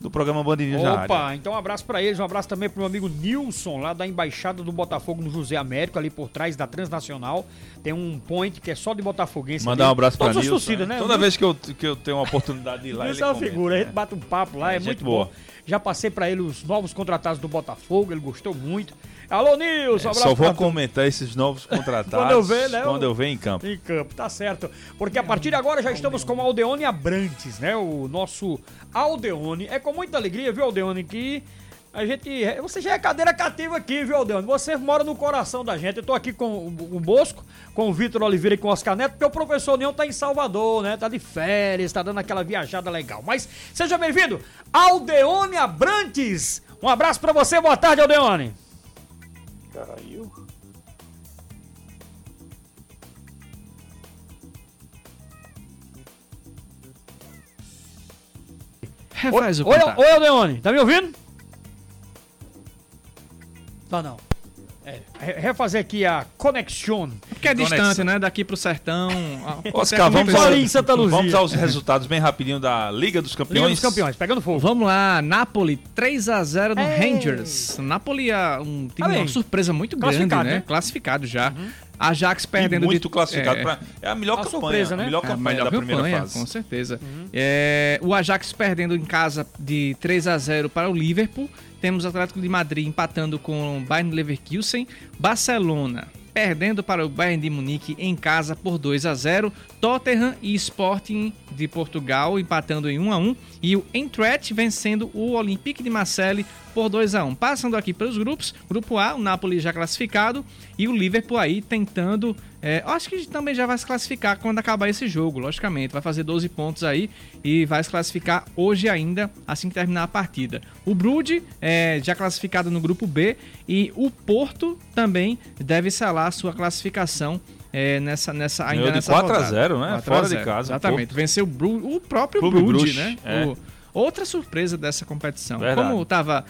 do programa Band News Opa, então um abraço para eles, um abraço também pro meu amigo Nilson, lá da Embaixada do Botafogo no José Américo, ali por trás da Transnacional. Tem um point que é só de botafoguense. Mandar um abraço para Nilson. Torcida, né? Toda vez que eu, que eu tenho uma oportunidade de ir lá, Nilson é uma figura, a gente bate um papo lá, é, é muito boa. bom. Já passei para ele os novos contratados do Botafogo, ele gostou muito. Alô, Nilson, abraço. Só vou comentar esses novos contratados quando eu ver, né? Quando eu ver em campo. Em campo, tá certo. Porque a partir de agora já estamos com o Aldeone Abrantes, né? O nosso Aldeone. É com muita alegria, viu, Aldeone, que a gente. Você já é cadeira cativa aqui, viu, Aldeone? Você mora no coração da gente. Eu tô aqui com o Bosco, com o Vitor Oliveira e com o Oscar Neto, porque o professor Neon tá em Salvador, né? Tá de férias, tá dando aquela viajada legal. Mas seja bem-vindo, Aldeone Abrantes. Um abraço para você, boa tarde, Aldeone. Caiu. Refaz o oi, oi, Aldeone, tá me ouvindo? Tá não. É, refazer aqui a conexão. Porque é distante, né? Daqui pro sertão. Oscar, vamos, ao, Santa Luzia. vamos aos resultados bem rapidinho da Liga dos Campeões. Liga dos Campeões, pegando fogo. Vamos lá, Napoli 3 a 0 no Ei. Rangers. Napoli é um time, uma surpresa muito grande, né? né? Classificado já. Uhum. Ajax perdendo e muito de... classificado é, pra... é a melhor a campanha, surpresa, né? a melhor campanha, é a melhor da campanha, primeira fase. Com certeza. Uhum. É, o Ajax perdendo em casa de 3 a 0 para o Liverpool. Temos o Atlético de Madrid empatando com o Bayern Leverkusen. Barcelona perdendo para o Bayern de Munique em casa por 2 a 0. Tottenham e Sporting de Portugal empatando em 1 a 1 e o Eintracht vencendo o Olympique de Marseille por 2 a 1. Passando aqui pelos grupos, grupo A, o Napoli já classificado e o Liverpool aí tentando É, acho que também já vai se classificar quando acabar esse jogo, logicamente. Vai fazer 12 pontos aí e vai se classificar hoje ainda, assim que terminar a partida. O Brude é já classificado no grupo B e o Porto também deve selar a sua classificação é, nessa, nessa, ainda de nessa 4 a rodada. 0, né? 4 a Fora de 0, casa, Exatamente. Venceu o, Bru- o próprio Clube Brude, né? é. O- outra surpresa dessa competição. Verdade. Como estava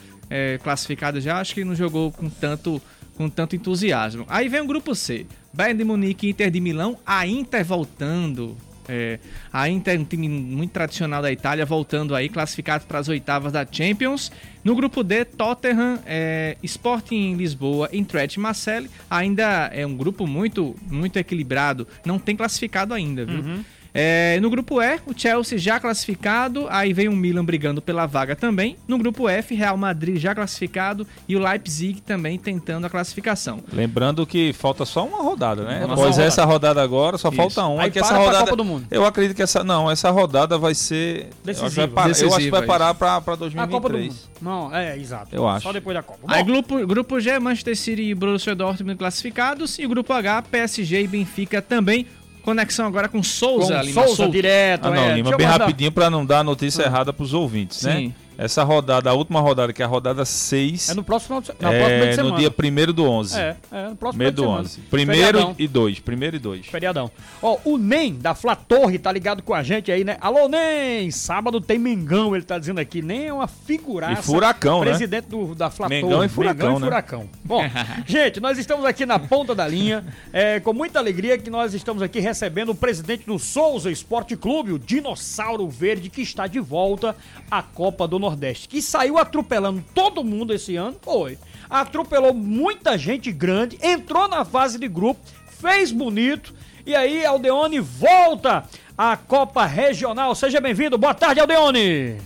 classificado já, acho que não jogou com tanto, com tanto entusiasmo. Aí vem o grupo C. Bayern de Munique e Inter de Milão. A Inter voltando. É, a Inter um time muito tradicional da Itália, voltando aí, classificado para as oitavas da Champions. No grupo D, Tottenham, é, Sporting Lisboa, Intret e Marseille. Ainda é um grupo muito, muito equilibrado. Não tem classificado ainda, viu? É, no grupo E, o Chelsea já classificado, aí vem o Milan brigando pela vaga também. No grupo F, Real Madrid já classificado e o Leipzig também tentando a classificação. Lembrando que falta só uma rodada, né? Só uma essa rodada agora, só Isso. falta uma. Aí que para essa pra rodada, Copa do Mundo. Eu acredito que essa não, essa rodada vai ser eu acho que vai Decisiva. parar- eu acho que Decisiva, vai parar para para A 2023. Copa do Mundo. Não, é, exato. Eu acho. Só depois da Copa. Aí grupo, grupo G, Manchester City e Borussia Dortmund classificados e o grupo H, PSG e Benfica também. Conexão agora com Souza, com Lima Souza Souto. direto. Ah, não, é. Lima, bem mandar- rapidinho para não dar notícia errada para os ouvintes, né? Essa rodada, a última rodada, que é a rodada 6, É no próximo final de, se- é, de no semana. dia 1 do 11. É, é no próximo do final de 11. semana. Primeiro Feriadão. e 2. Primeiro e 2. Feriadão. Ó, o Nem da Fla Torre tá ligado com a gente aí, né? Alô, Nem! Sábado tem Mengão, ele tá dizendo aqui. Nem é uma figuraça. E furacão, né? Presidente do, da Fla Mengão Torre. e furacão, Mengão e né? furacão. Bom, gente, nós estamos aqui na ponta da linha. É, com muita alegria que nós estamos aqui recebendo o presidente do Souza Esporte Clube, o Dinossauro Verde, que está de volta à Copa do Nordeste. Que saiu atropelando todo mundo esse ano. Foi. Atropelou muita gente grande, entrou na fase de grupo, fez bonito. E aí, Aldeone volta à Copa Regional. Seja bem-vindo. Boa tarde, Aldeone.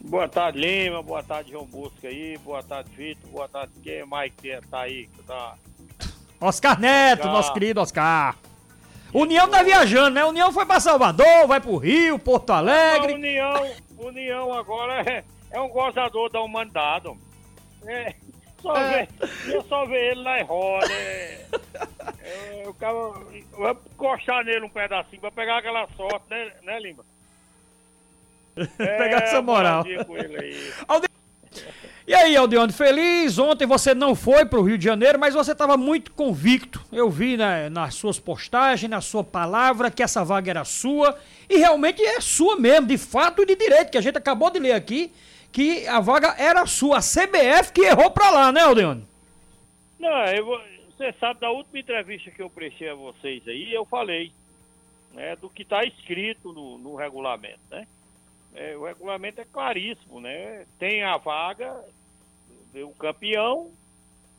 Boa tarde, Lima. Boa tarde, João Busca aí. Boa tarde, Vitor. Boa tarde, quem mais que tá aí? que Tá... Oscar Neto, Oscar. nosso querido Oscar. União tá viajando, né? União foi pra Salvador, vai pro Rio, Porto A Alegre. União, União agora é, é um gozador da humanidade. É, só ver, eu só ver ele na roda. É, é, cara vai coxar nele um pedacinho, vai pegar aquela sorte, né, né Lima? Pegar essa moral. aí. E aí, Aldeone, feliz? Ontem você não foi pro Rio de Janeiro, mas você estava muito convicto. Eu vi né, nas suas postagens, na sua palavra, que essa vaga era sua. E realmente é sua mesmo, de fato e de direito, que a gente acabou de ler aqui, que a vaga era sua. A CBF que errou pra lá, né, Aldeone? Não, eu você sabe, da última entrevista que eu prestei a vocês aí, eu falei né, do que está escrito no, no regulamento, né? É, o regulamento é claríssimo, né? Tem a vaga do campeão,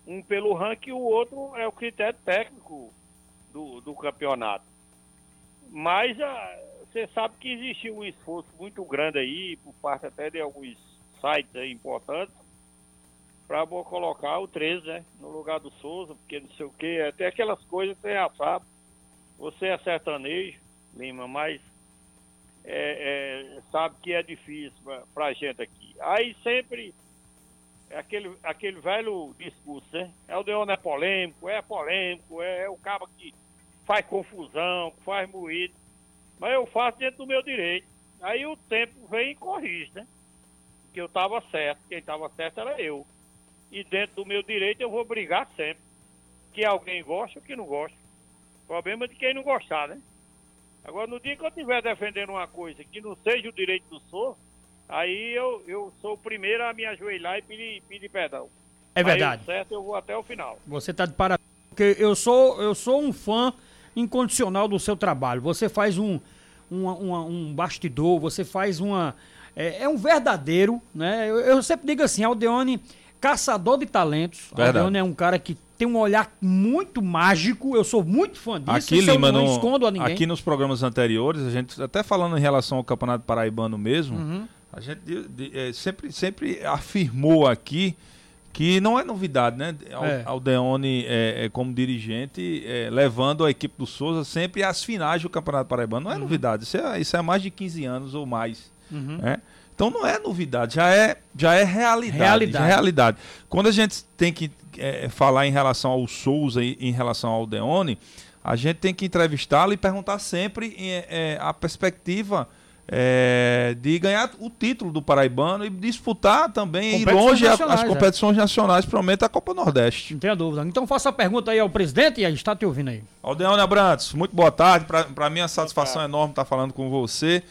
um pelo ranking e o outro é o critério técnico do, do campeonato. Mas ah, você sabe que existiu um esforço muito grande aí, por parte até de alguns sites importantes, para colocar o 13, né? No lugar do Souza, porque não sei o quê. Até aquelas coisas você já sabe. Você é sertanejo, Lima, mas é, é, sabe que é difícil pra, pra gente aqui. Aí sempre é aquele, aquele velho discurso, né? É o Deon é polêmico, é polêmico, é, é o cara que faz confusão, que faz moído. Mas eu faço dentro do meu direito. Aí o tempo vem e corrige, né? Que eu estava certo, quem estava certo era eu. E dentro do meu direito eu vou brigar sempre. Que alguém gosta ou que não gosta. O problema é de quem não gostar, né? Agora, no dia que eu estiver defendendo uma coisa que não seja o direito do sou, aí eu, eu sou o primeiro a me ajoelhar e pedir, pedir perdão. É verdade. o certo, eu vou até o final. Você tá de parabéns. Porque eu sou, eu sou um fã incondicional do seu trabalho. Você faz um, uma- uma- um bastidor, você faz uma. É, é um verdadeiro, né? Eu, eu sempre digo assim, Aldeone, caçador de talentos. Verdade. Aldeone é um cara que tem um olhar muito mágico. Eu sou muito fã disso. Aqui, Lima, eu não no- escondo a ninguém. aqui nos programas anteriores, a gente até falando em relação ao Campeonato Paraibano mesmo, Uhum. A gente de- de- eh, sempre, sempre afirmou aqui que não é novidade, né? É. Aldeone é, é, como dirigente, é, levando a equipe do Souza sempre às finais do Campeonato Paraibano. Não é novidade, isso é, isso é há mais de 15 anos ou mais. Uhum. né? Então não é novidade, já é, já é realidade, Realidade. realidade. Quando a gente tem que falar em relação ao Souza e em relação ao Aldeone, a gente tem que entrevistá-lo e perguntar sempre é, a perspectiva é, de ganhar o título do Paraibano e disputar também, ir longe as, as competições é. nacionais, provavelmente a Copa Nordeste. Não tenha dúvida. Então faça a pergunta aí ao presidente e a gente está te ouvindo aí. Aldeone Abrantes, muito boa tarde. Para mim, a satisfação é enorme estar falando com você.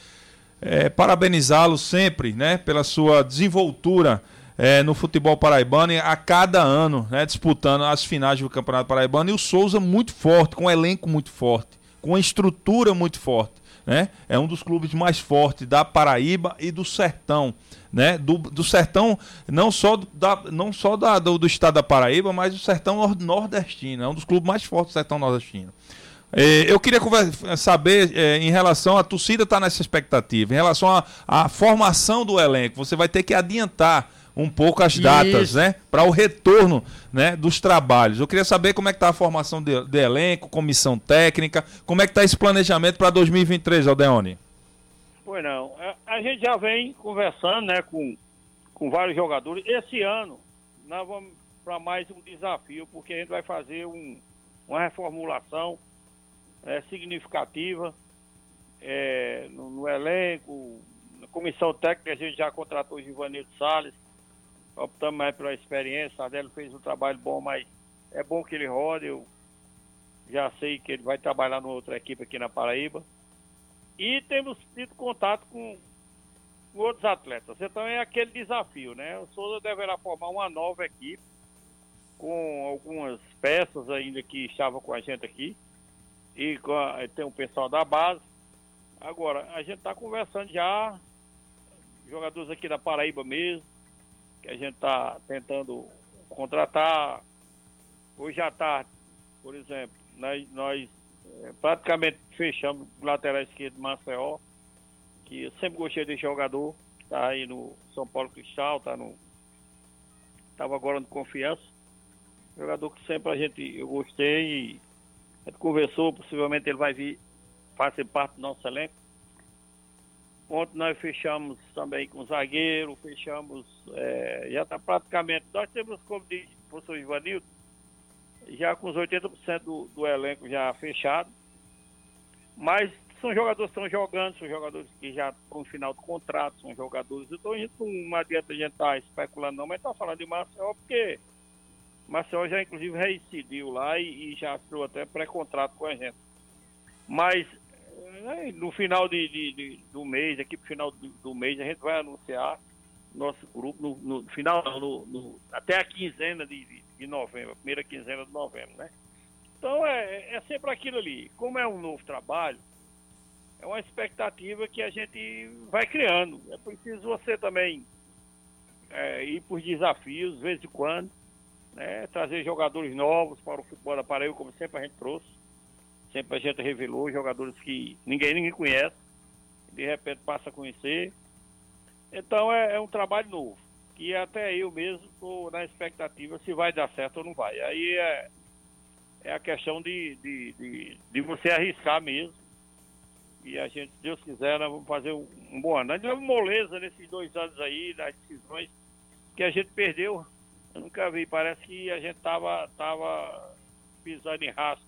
É, Parabenizá-lo sempre né, pela sua desenvoltura é, no futebol paraibano a cada ano, né, disputando as finais do Campeonato Paraibano. E o Souza muito forte, com um elenco muito forte, com uma estrutura muito forte né? É um dos clubes mais fortes da Paraíba e do Sertão, né? Do, do Sertão, não só, da, não só da, do, do estado da Paraíba, mas do Sertão nordestino. É um dos clubes mais fortes do Sertão nordestino. É, eu queria saber é, em relação a torcida está nessa expectativa, em relação à formação do elenco. Você vai ter que adiantar um pouco as datas, Isso. né? Para o retorno né, dos trabalhos. Eu queria saber como é que está a formação de, de, elenco, comissão técnica, como é que está esse planejamento para 2023, Aldeone? Pois não. A, a, gente já vem conversando né, com, com vários jogadores. Esse ano nós vamos para mais um desafio, porque a gente vai fazer um, uma reformulação é, significativa é, no, no, elenco, na comissão técnica a gente já contratou o Givanildo Salles, optamos mais pela experiência. Sardelli fez um trabalho bom, mas é bom que ele rode. Eu já sei que ele vai trabalhar numa outra equipe aqui na Paraíba. E temos tido contato com, outros atletas. Então é aquele desafio, né? O Souza deverá formar uma nova equipe com algumas peças ainda que estavam com a gente aqui. E a, tem o pessoal da base. Agora, a gente está conversando já, jogadores aqui da Paraíba mesmo, que a gente está tentando contratar. Hoje à tarde, por exemplo, nós, nós é, praticamente fechamos o lateral esquerdo do Maceió, que eu sempre gostei desse jogador, está aí no São Paulo Cristal, tá no. Estava agora no Confiança. Jogador que sempre a gente eu gostei a gente conversou, possivelmente ele vai vir fazer parte do nosso elenco. Ontem nós fechamos também com zagueiro, fechamos, é, já está praticamente, nós temos, como diz o professor Ivanildo, já com os 80% do, do elenco já fechado, mas são jogadores que estão jogando, são jogadores que já estão no final do contrato, são jogadores, então a gente não adianta a gente estar tá especulando não, mas está falando de Marcel porque Marcel já inclusive reincidiu lá e, e já assinou até pré-contrato com a gente. Mas no final de, de, de, do mês, aqui pro final do, do, mês, a gente vai anunciar nosso grupo no, no final, no, no, até a quinzena de, de, novembro, a primeira quinzena de novembro, né? Então é, é sempre aquilo ali. Como é um novo trabalho, é uma expectativa que a gente vai criando. É preciso você também é, ir por desafios, de vez em quando, né? trazer jogadores novos para o futebol da Paraíba, como sempre a gente trouxe. Sempre a gente revelou jogadores que ninguém, ninguém conhece, de repente passa a conhecer. Então é, é um trabalho novo, que até eu mesmo estou na expectativa se vai dar certo ou não vai. Aí é, é a questão de, de, de, de você arriscar mesmo. E a gente, Deus quiser, nós vamos fazer um, um bom ano. Nós tivemos moleza nesses dois anos aí, das decisões que a gente perdeu. Eu nunca vi, parece que a gente estava tava pisando em rastro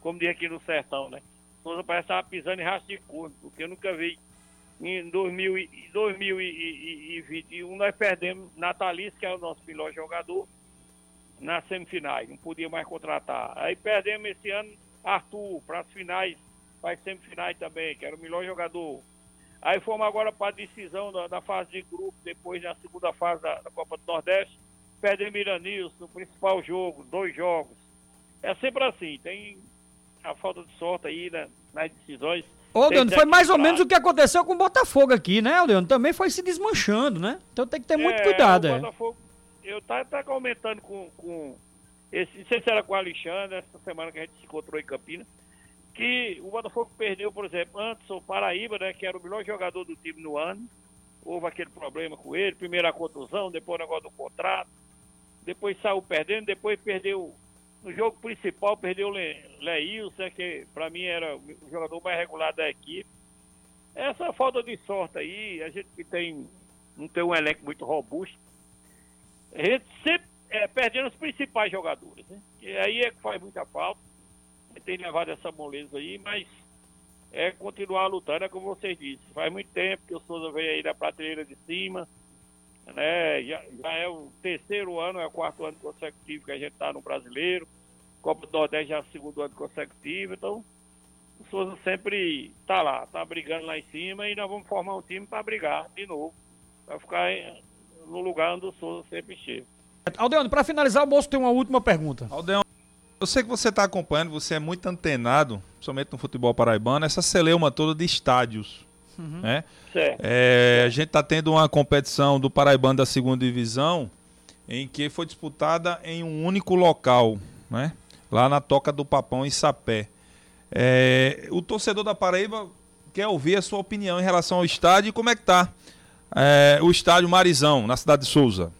como diz aqui no sertão, né? Souza parece estar pisando em rastro de corno, porque eu nunca vi. Em 2000, 2021 nós perdemos Natalice, que é o nosso melhor jogador, nas semifinais, não podia mais contratar. Aí perdemos esse ano Arthur para as finais, para as semifinais também, que era o melhor jogador. Aí fomos agora para a decisão da, da, fase de grupo, depois na segunda fase da, da Copa do Nordeste, perdemos Miranilson no principal jogo, dois jogos. É sempre assim, tem a falta de sorte aí né, nas decisões. Ô, Leandro, foi mais ou menos o que aconteceu com o Botafogo aqui, né, Leandro? Também foi se desmanchando, né? Então tem que ter muito é, cuidado, o é. Botafogo, eu tava, tava comentando com, com esse, não sei se era com o Alexandre, essa semana que a gente se encontrou em Campinas, que o Botafogo perdeu, por exemplo, antes o Paraíba, né, que era o melhor jogador do time no ano, houve aquele problema com ele, primeiro a contusão, depois o negócio do contrato, depois saiu perdendo, depois perdeu no jogo principal perdeu o Le, Leilson, que para mim era o jogador mais regular da equipe. Essa falta de sorte aí, a gente que tem, não tem um elenco muito robusto, a gente sempre é, perdendo os principais jogadores. Né? E aí é que faz muita falta. tem levado essa moleza aí, mas é continuar lutando, é como vocês disseram. Faz muito tempo que o Souza veio aí da prateleira de cima, né? Já, já é o terceiro ano, é o quarto ano consecutivo que a gente está no brasileiro. Copa do Nordeste já é o segundo ano consecutivo, então o Souza sempre tá lá, tá brigando lá em cima e nós vamos formar um time para brigar de novo, para ficar no lugar onde o Souza sempre esteve. Aldeano, para finalizar, o moço tem uma última pergunta. Aldeano, eu sei que você está acompanhando, você é muito antenado, somente no futebol paraibano, essa celeuma toda de estádios. Uhum. Né? É, a gente está tendo uma competição do Paraibano da segunda divisão em que foi disputada em um único local, né? lá na Toca do Papão, em Sapé. É, o torcedor da Paraíba quer ouvir a sua opinião em relação ao estádio e como é que está é, o estádio Marizão, na cidade de Souza.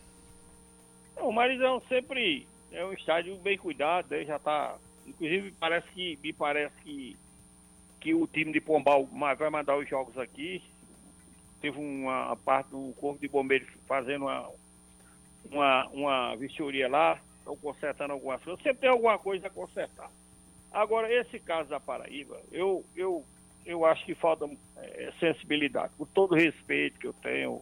O Marizão sempre é um estádio bem cuidado, né? já está. Inclusive parece que me parece que, que o time de Pombal vai mandar os jogos aqui. Teve uma parte do Corpo de Bombeiros fazendo uma, uma, uma vistoria lá, estão consertando algumas coisas. Sempre tem alguma coisa a consertar. Agora, esse caso da Paraíba, eu, eu, eu acho que falta é, sensibilidade, com todo o respeito que eu tenho.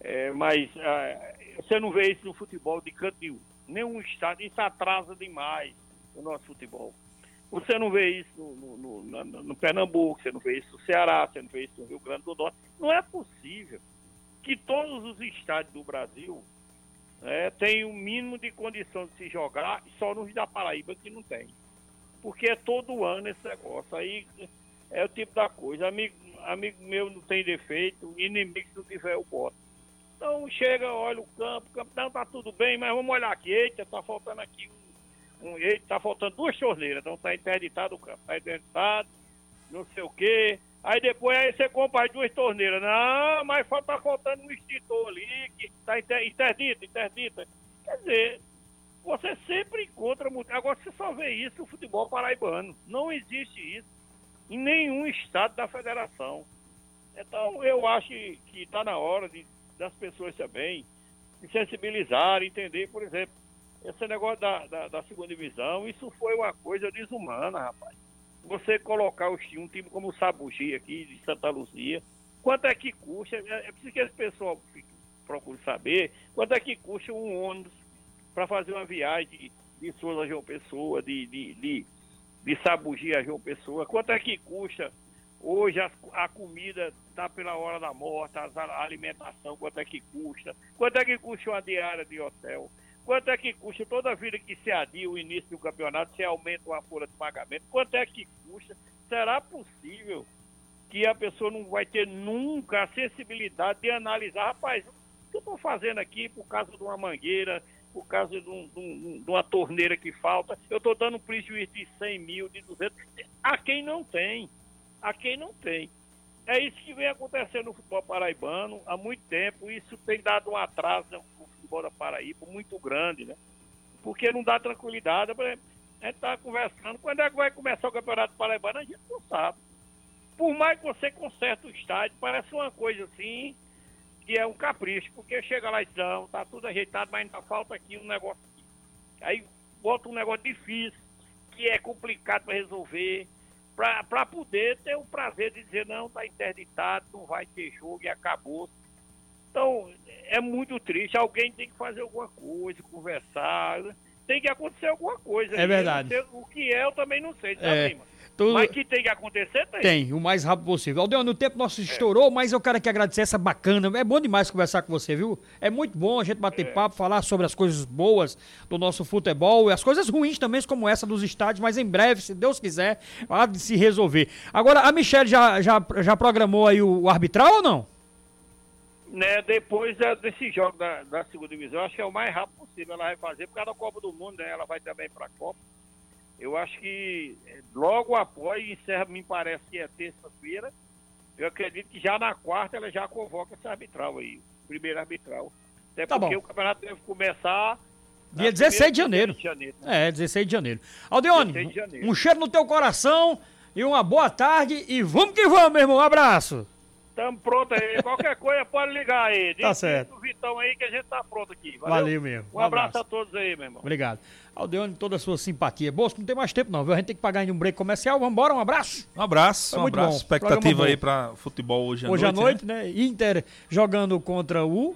É, mas é, você não vê isso no futebol de canto nenhum nenhum estado. Isso atrasa demais o nosso futebol. Você não vê isso no, no, no, no, Pernambuco, você não vê isso no Ceará, você não vê isso no Rio Grande do Norte. Não é possível que todos os estados do Brasil é, tenham o mínimo de condição de se jogar só nos da Paraíba que não tem. Porque é todo ano esse negócio. Aí é o tipo da coisa. Amigo, amigo meu não tem defeito, inimigo se não tiver o boto. Então chega, olha o campo, o campo não tá tudo bem, mas vamos olhar aqui, eita, tá faltando aqui um, um eita, tá faltando duas torneiras, então tá interditado o campo, tá interditado, não sei o quê. Aí depois aí você compra as duas torneiras. Não, mas tá faltando um extintor ali, que tá interdito, interdito. Quer dizer, você sempre encontra muito. Agora você só vê isso no futebol paraibano. Não existe isso em nenhum estado da federação. Então eu acho que está na hora de das pessoas também, se sensibilizar, entender, por exemplo, esse negócio da, da, da, segunda divisão, isso foi uma coisa desumana, rapaz. Você colocar um time como o Sabugi aqui, de Santa Luzia, quanto é que custa, é, é preciso que esse pessoal procure saber, quanto é que custa um ônibus para fazer uma viagem de, de Souza a João Pessoa, de, de, de, de Sabugi a João Pessoa, quanto é que custa Hoje a, a comida está pela hora da morte, a alimentação, quanto é que custa, quanto é que custa uma diária de hotel, quanto é que custa toda vida que se adia o início do campeonato, se aumenta uma folha de pagamento, quanto é que custa? Será possível que a pessoa não vai ter nunca a sensibilidade de analisar, rapaz, o que eu estou fazendo aqui por causa de uma mangueira, por causa de, um, de, um, de uma torneira que falta, eu estou dando um prejuízo de 100 mil, de 200, a quem não tem a quem não tem. É isso que vem acontecendo no futebol paraibano há muito tempo. Isso tem dado um atraso no futebol da Paraíba muito grande, né? Porque não dá tranquilidade. A gente está conversando. Quando é que vai começar o Campeonato Paraibano? A gente não sabe. Por mais que você conserte o estádio, parece uma coisa assim que é um capricho. Porque chega lá e diz, não, tá tudo ajeitado, mas ainda falta aqui um negócio. Aí bota um negócio difícil, que é complicado para resolver para poder ter o prazer de dizer, não, está interditado, não vai ter jogo e acabou. Então, é muito triste. Alguém tem que fazer alguma coisa, conversar. Tem que acontecer alguma coisa. É verdade. o que é, eu também não sei, sabe, é. Tudo... Mas que tem que acontecer, tem. Tem, o mais rápido possível. Aldeano, o tempo nosso estourou, é. mas eu quero aqui agradecer essa bacana. É bom demais conversar com você, viu? É muito bom a gente bater é. papo, falar sobre as coisas boas do nosso futebol e as coisas ruins também, como essa dos estádios, mas em breve, se Deus quiser, há de se resolver. Agora, a Michelle já, já, já programou aí o, o arbitral ou não? Né, depois desse jogo da, da segunda divisão, acho que é o mais rápido possível ela vai fazer, por causa da Copa do Mundo, né? Ela vai também para a Copa. Eu acho que é, logo após, encerra, me parece que é terça-feira, eu acredito que já na quarta ela já convoca esse arbitral aí, o primeiro arbitral. Até tá porque bom. o campeonato deve começar. Dia 16 de janeiro. de janeiro. Né? É, 16 de janeiro. Aldeone, de janeiro. um cheiro no teu coração e uma boa tarde e vamos que vamos, meu irmão. Um abraço. Tamo pronto aí. Qualquer coisa pode ligar aí. Diz Tá certo. pro Vitão aí que a gente tá pronto aqui. Valeu, Valeu mesmo. Um abraço a todos aí, meu irmão. Obrigado. Aldeone, toda a sua simpatia. Bosco, não tem mais tempo não, viu? A gente tem que pagar ainda um break comercial. Vambora, um abraço. Um abraço, Foi um muito abraço. bom. Expectativa aí pra futebol hoje à Hoje à noite. noite, né? Inter jogando contra o...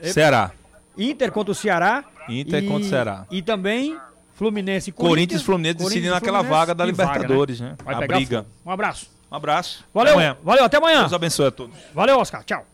né? Ceará. Inter contra o Ceará. Inter e, contra o Ceará. E também Fluminense e Corinthians e Fluminense decidindo aquela vaga da Libertadores, né? Vai A pegar briga. fogo. Um abraço. Um abraço. Valeu, Até amanhã. valeu, até amanhã. Deus abençoe a todos. Valeu, Oscar. Tchau.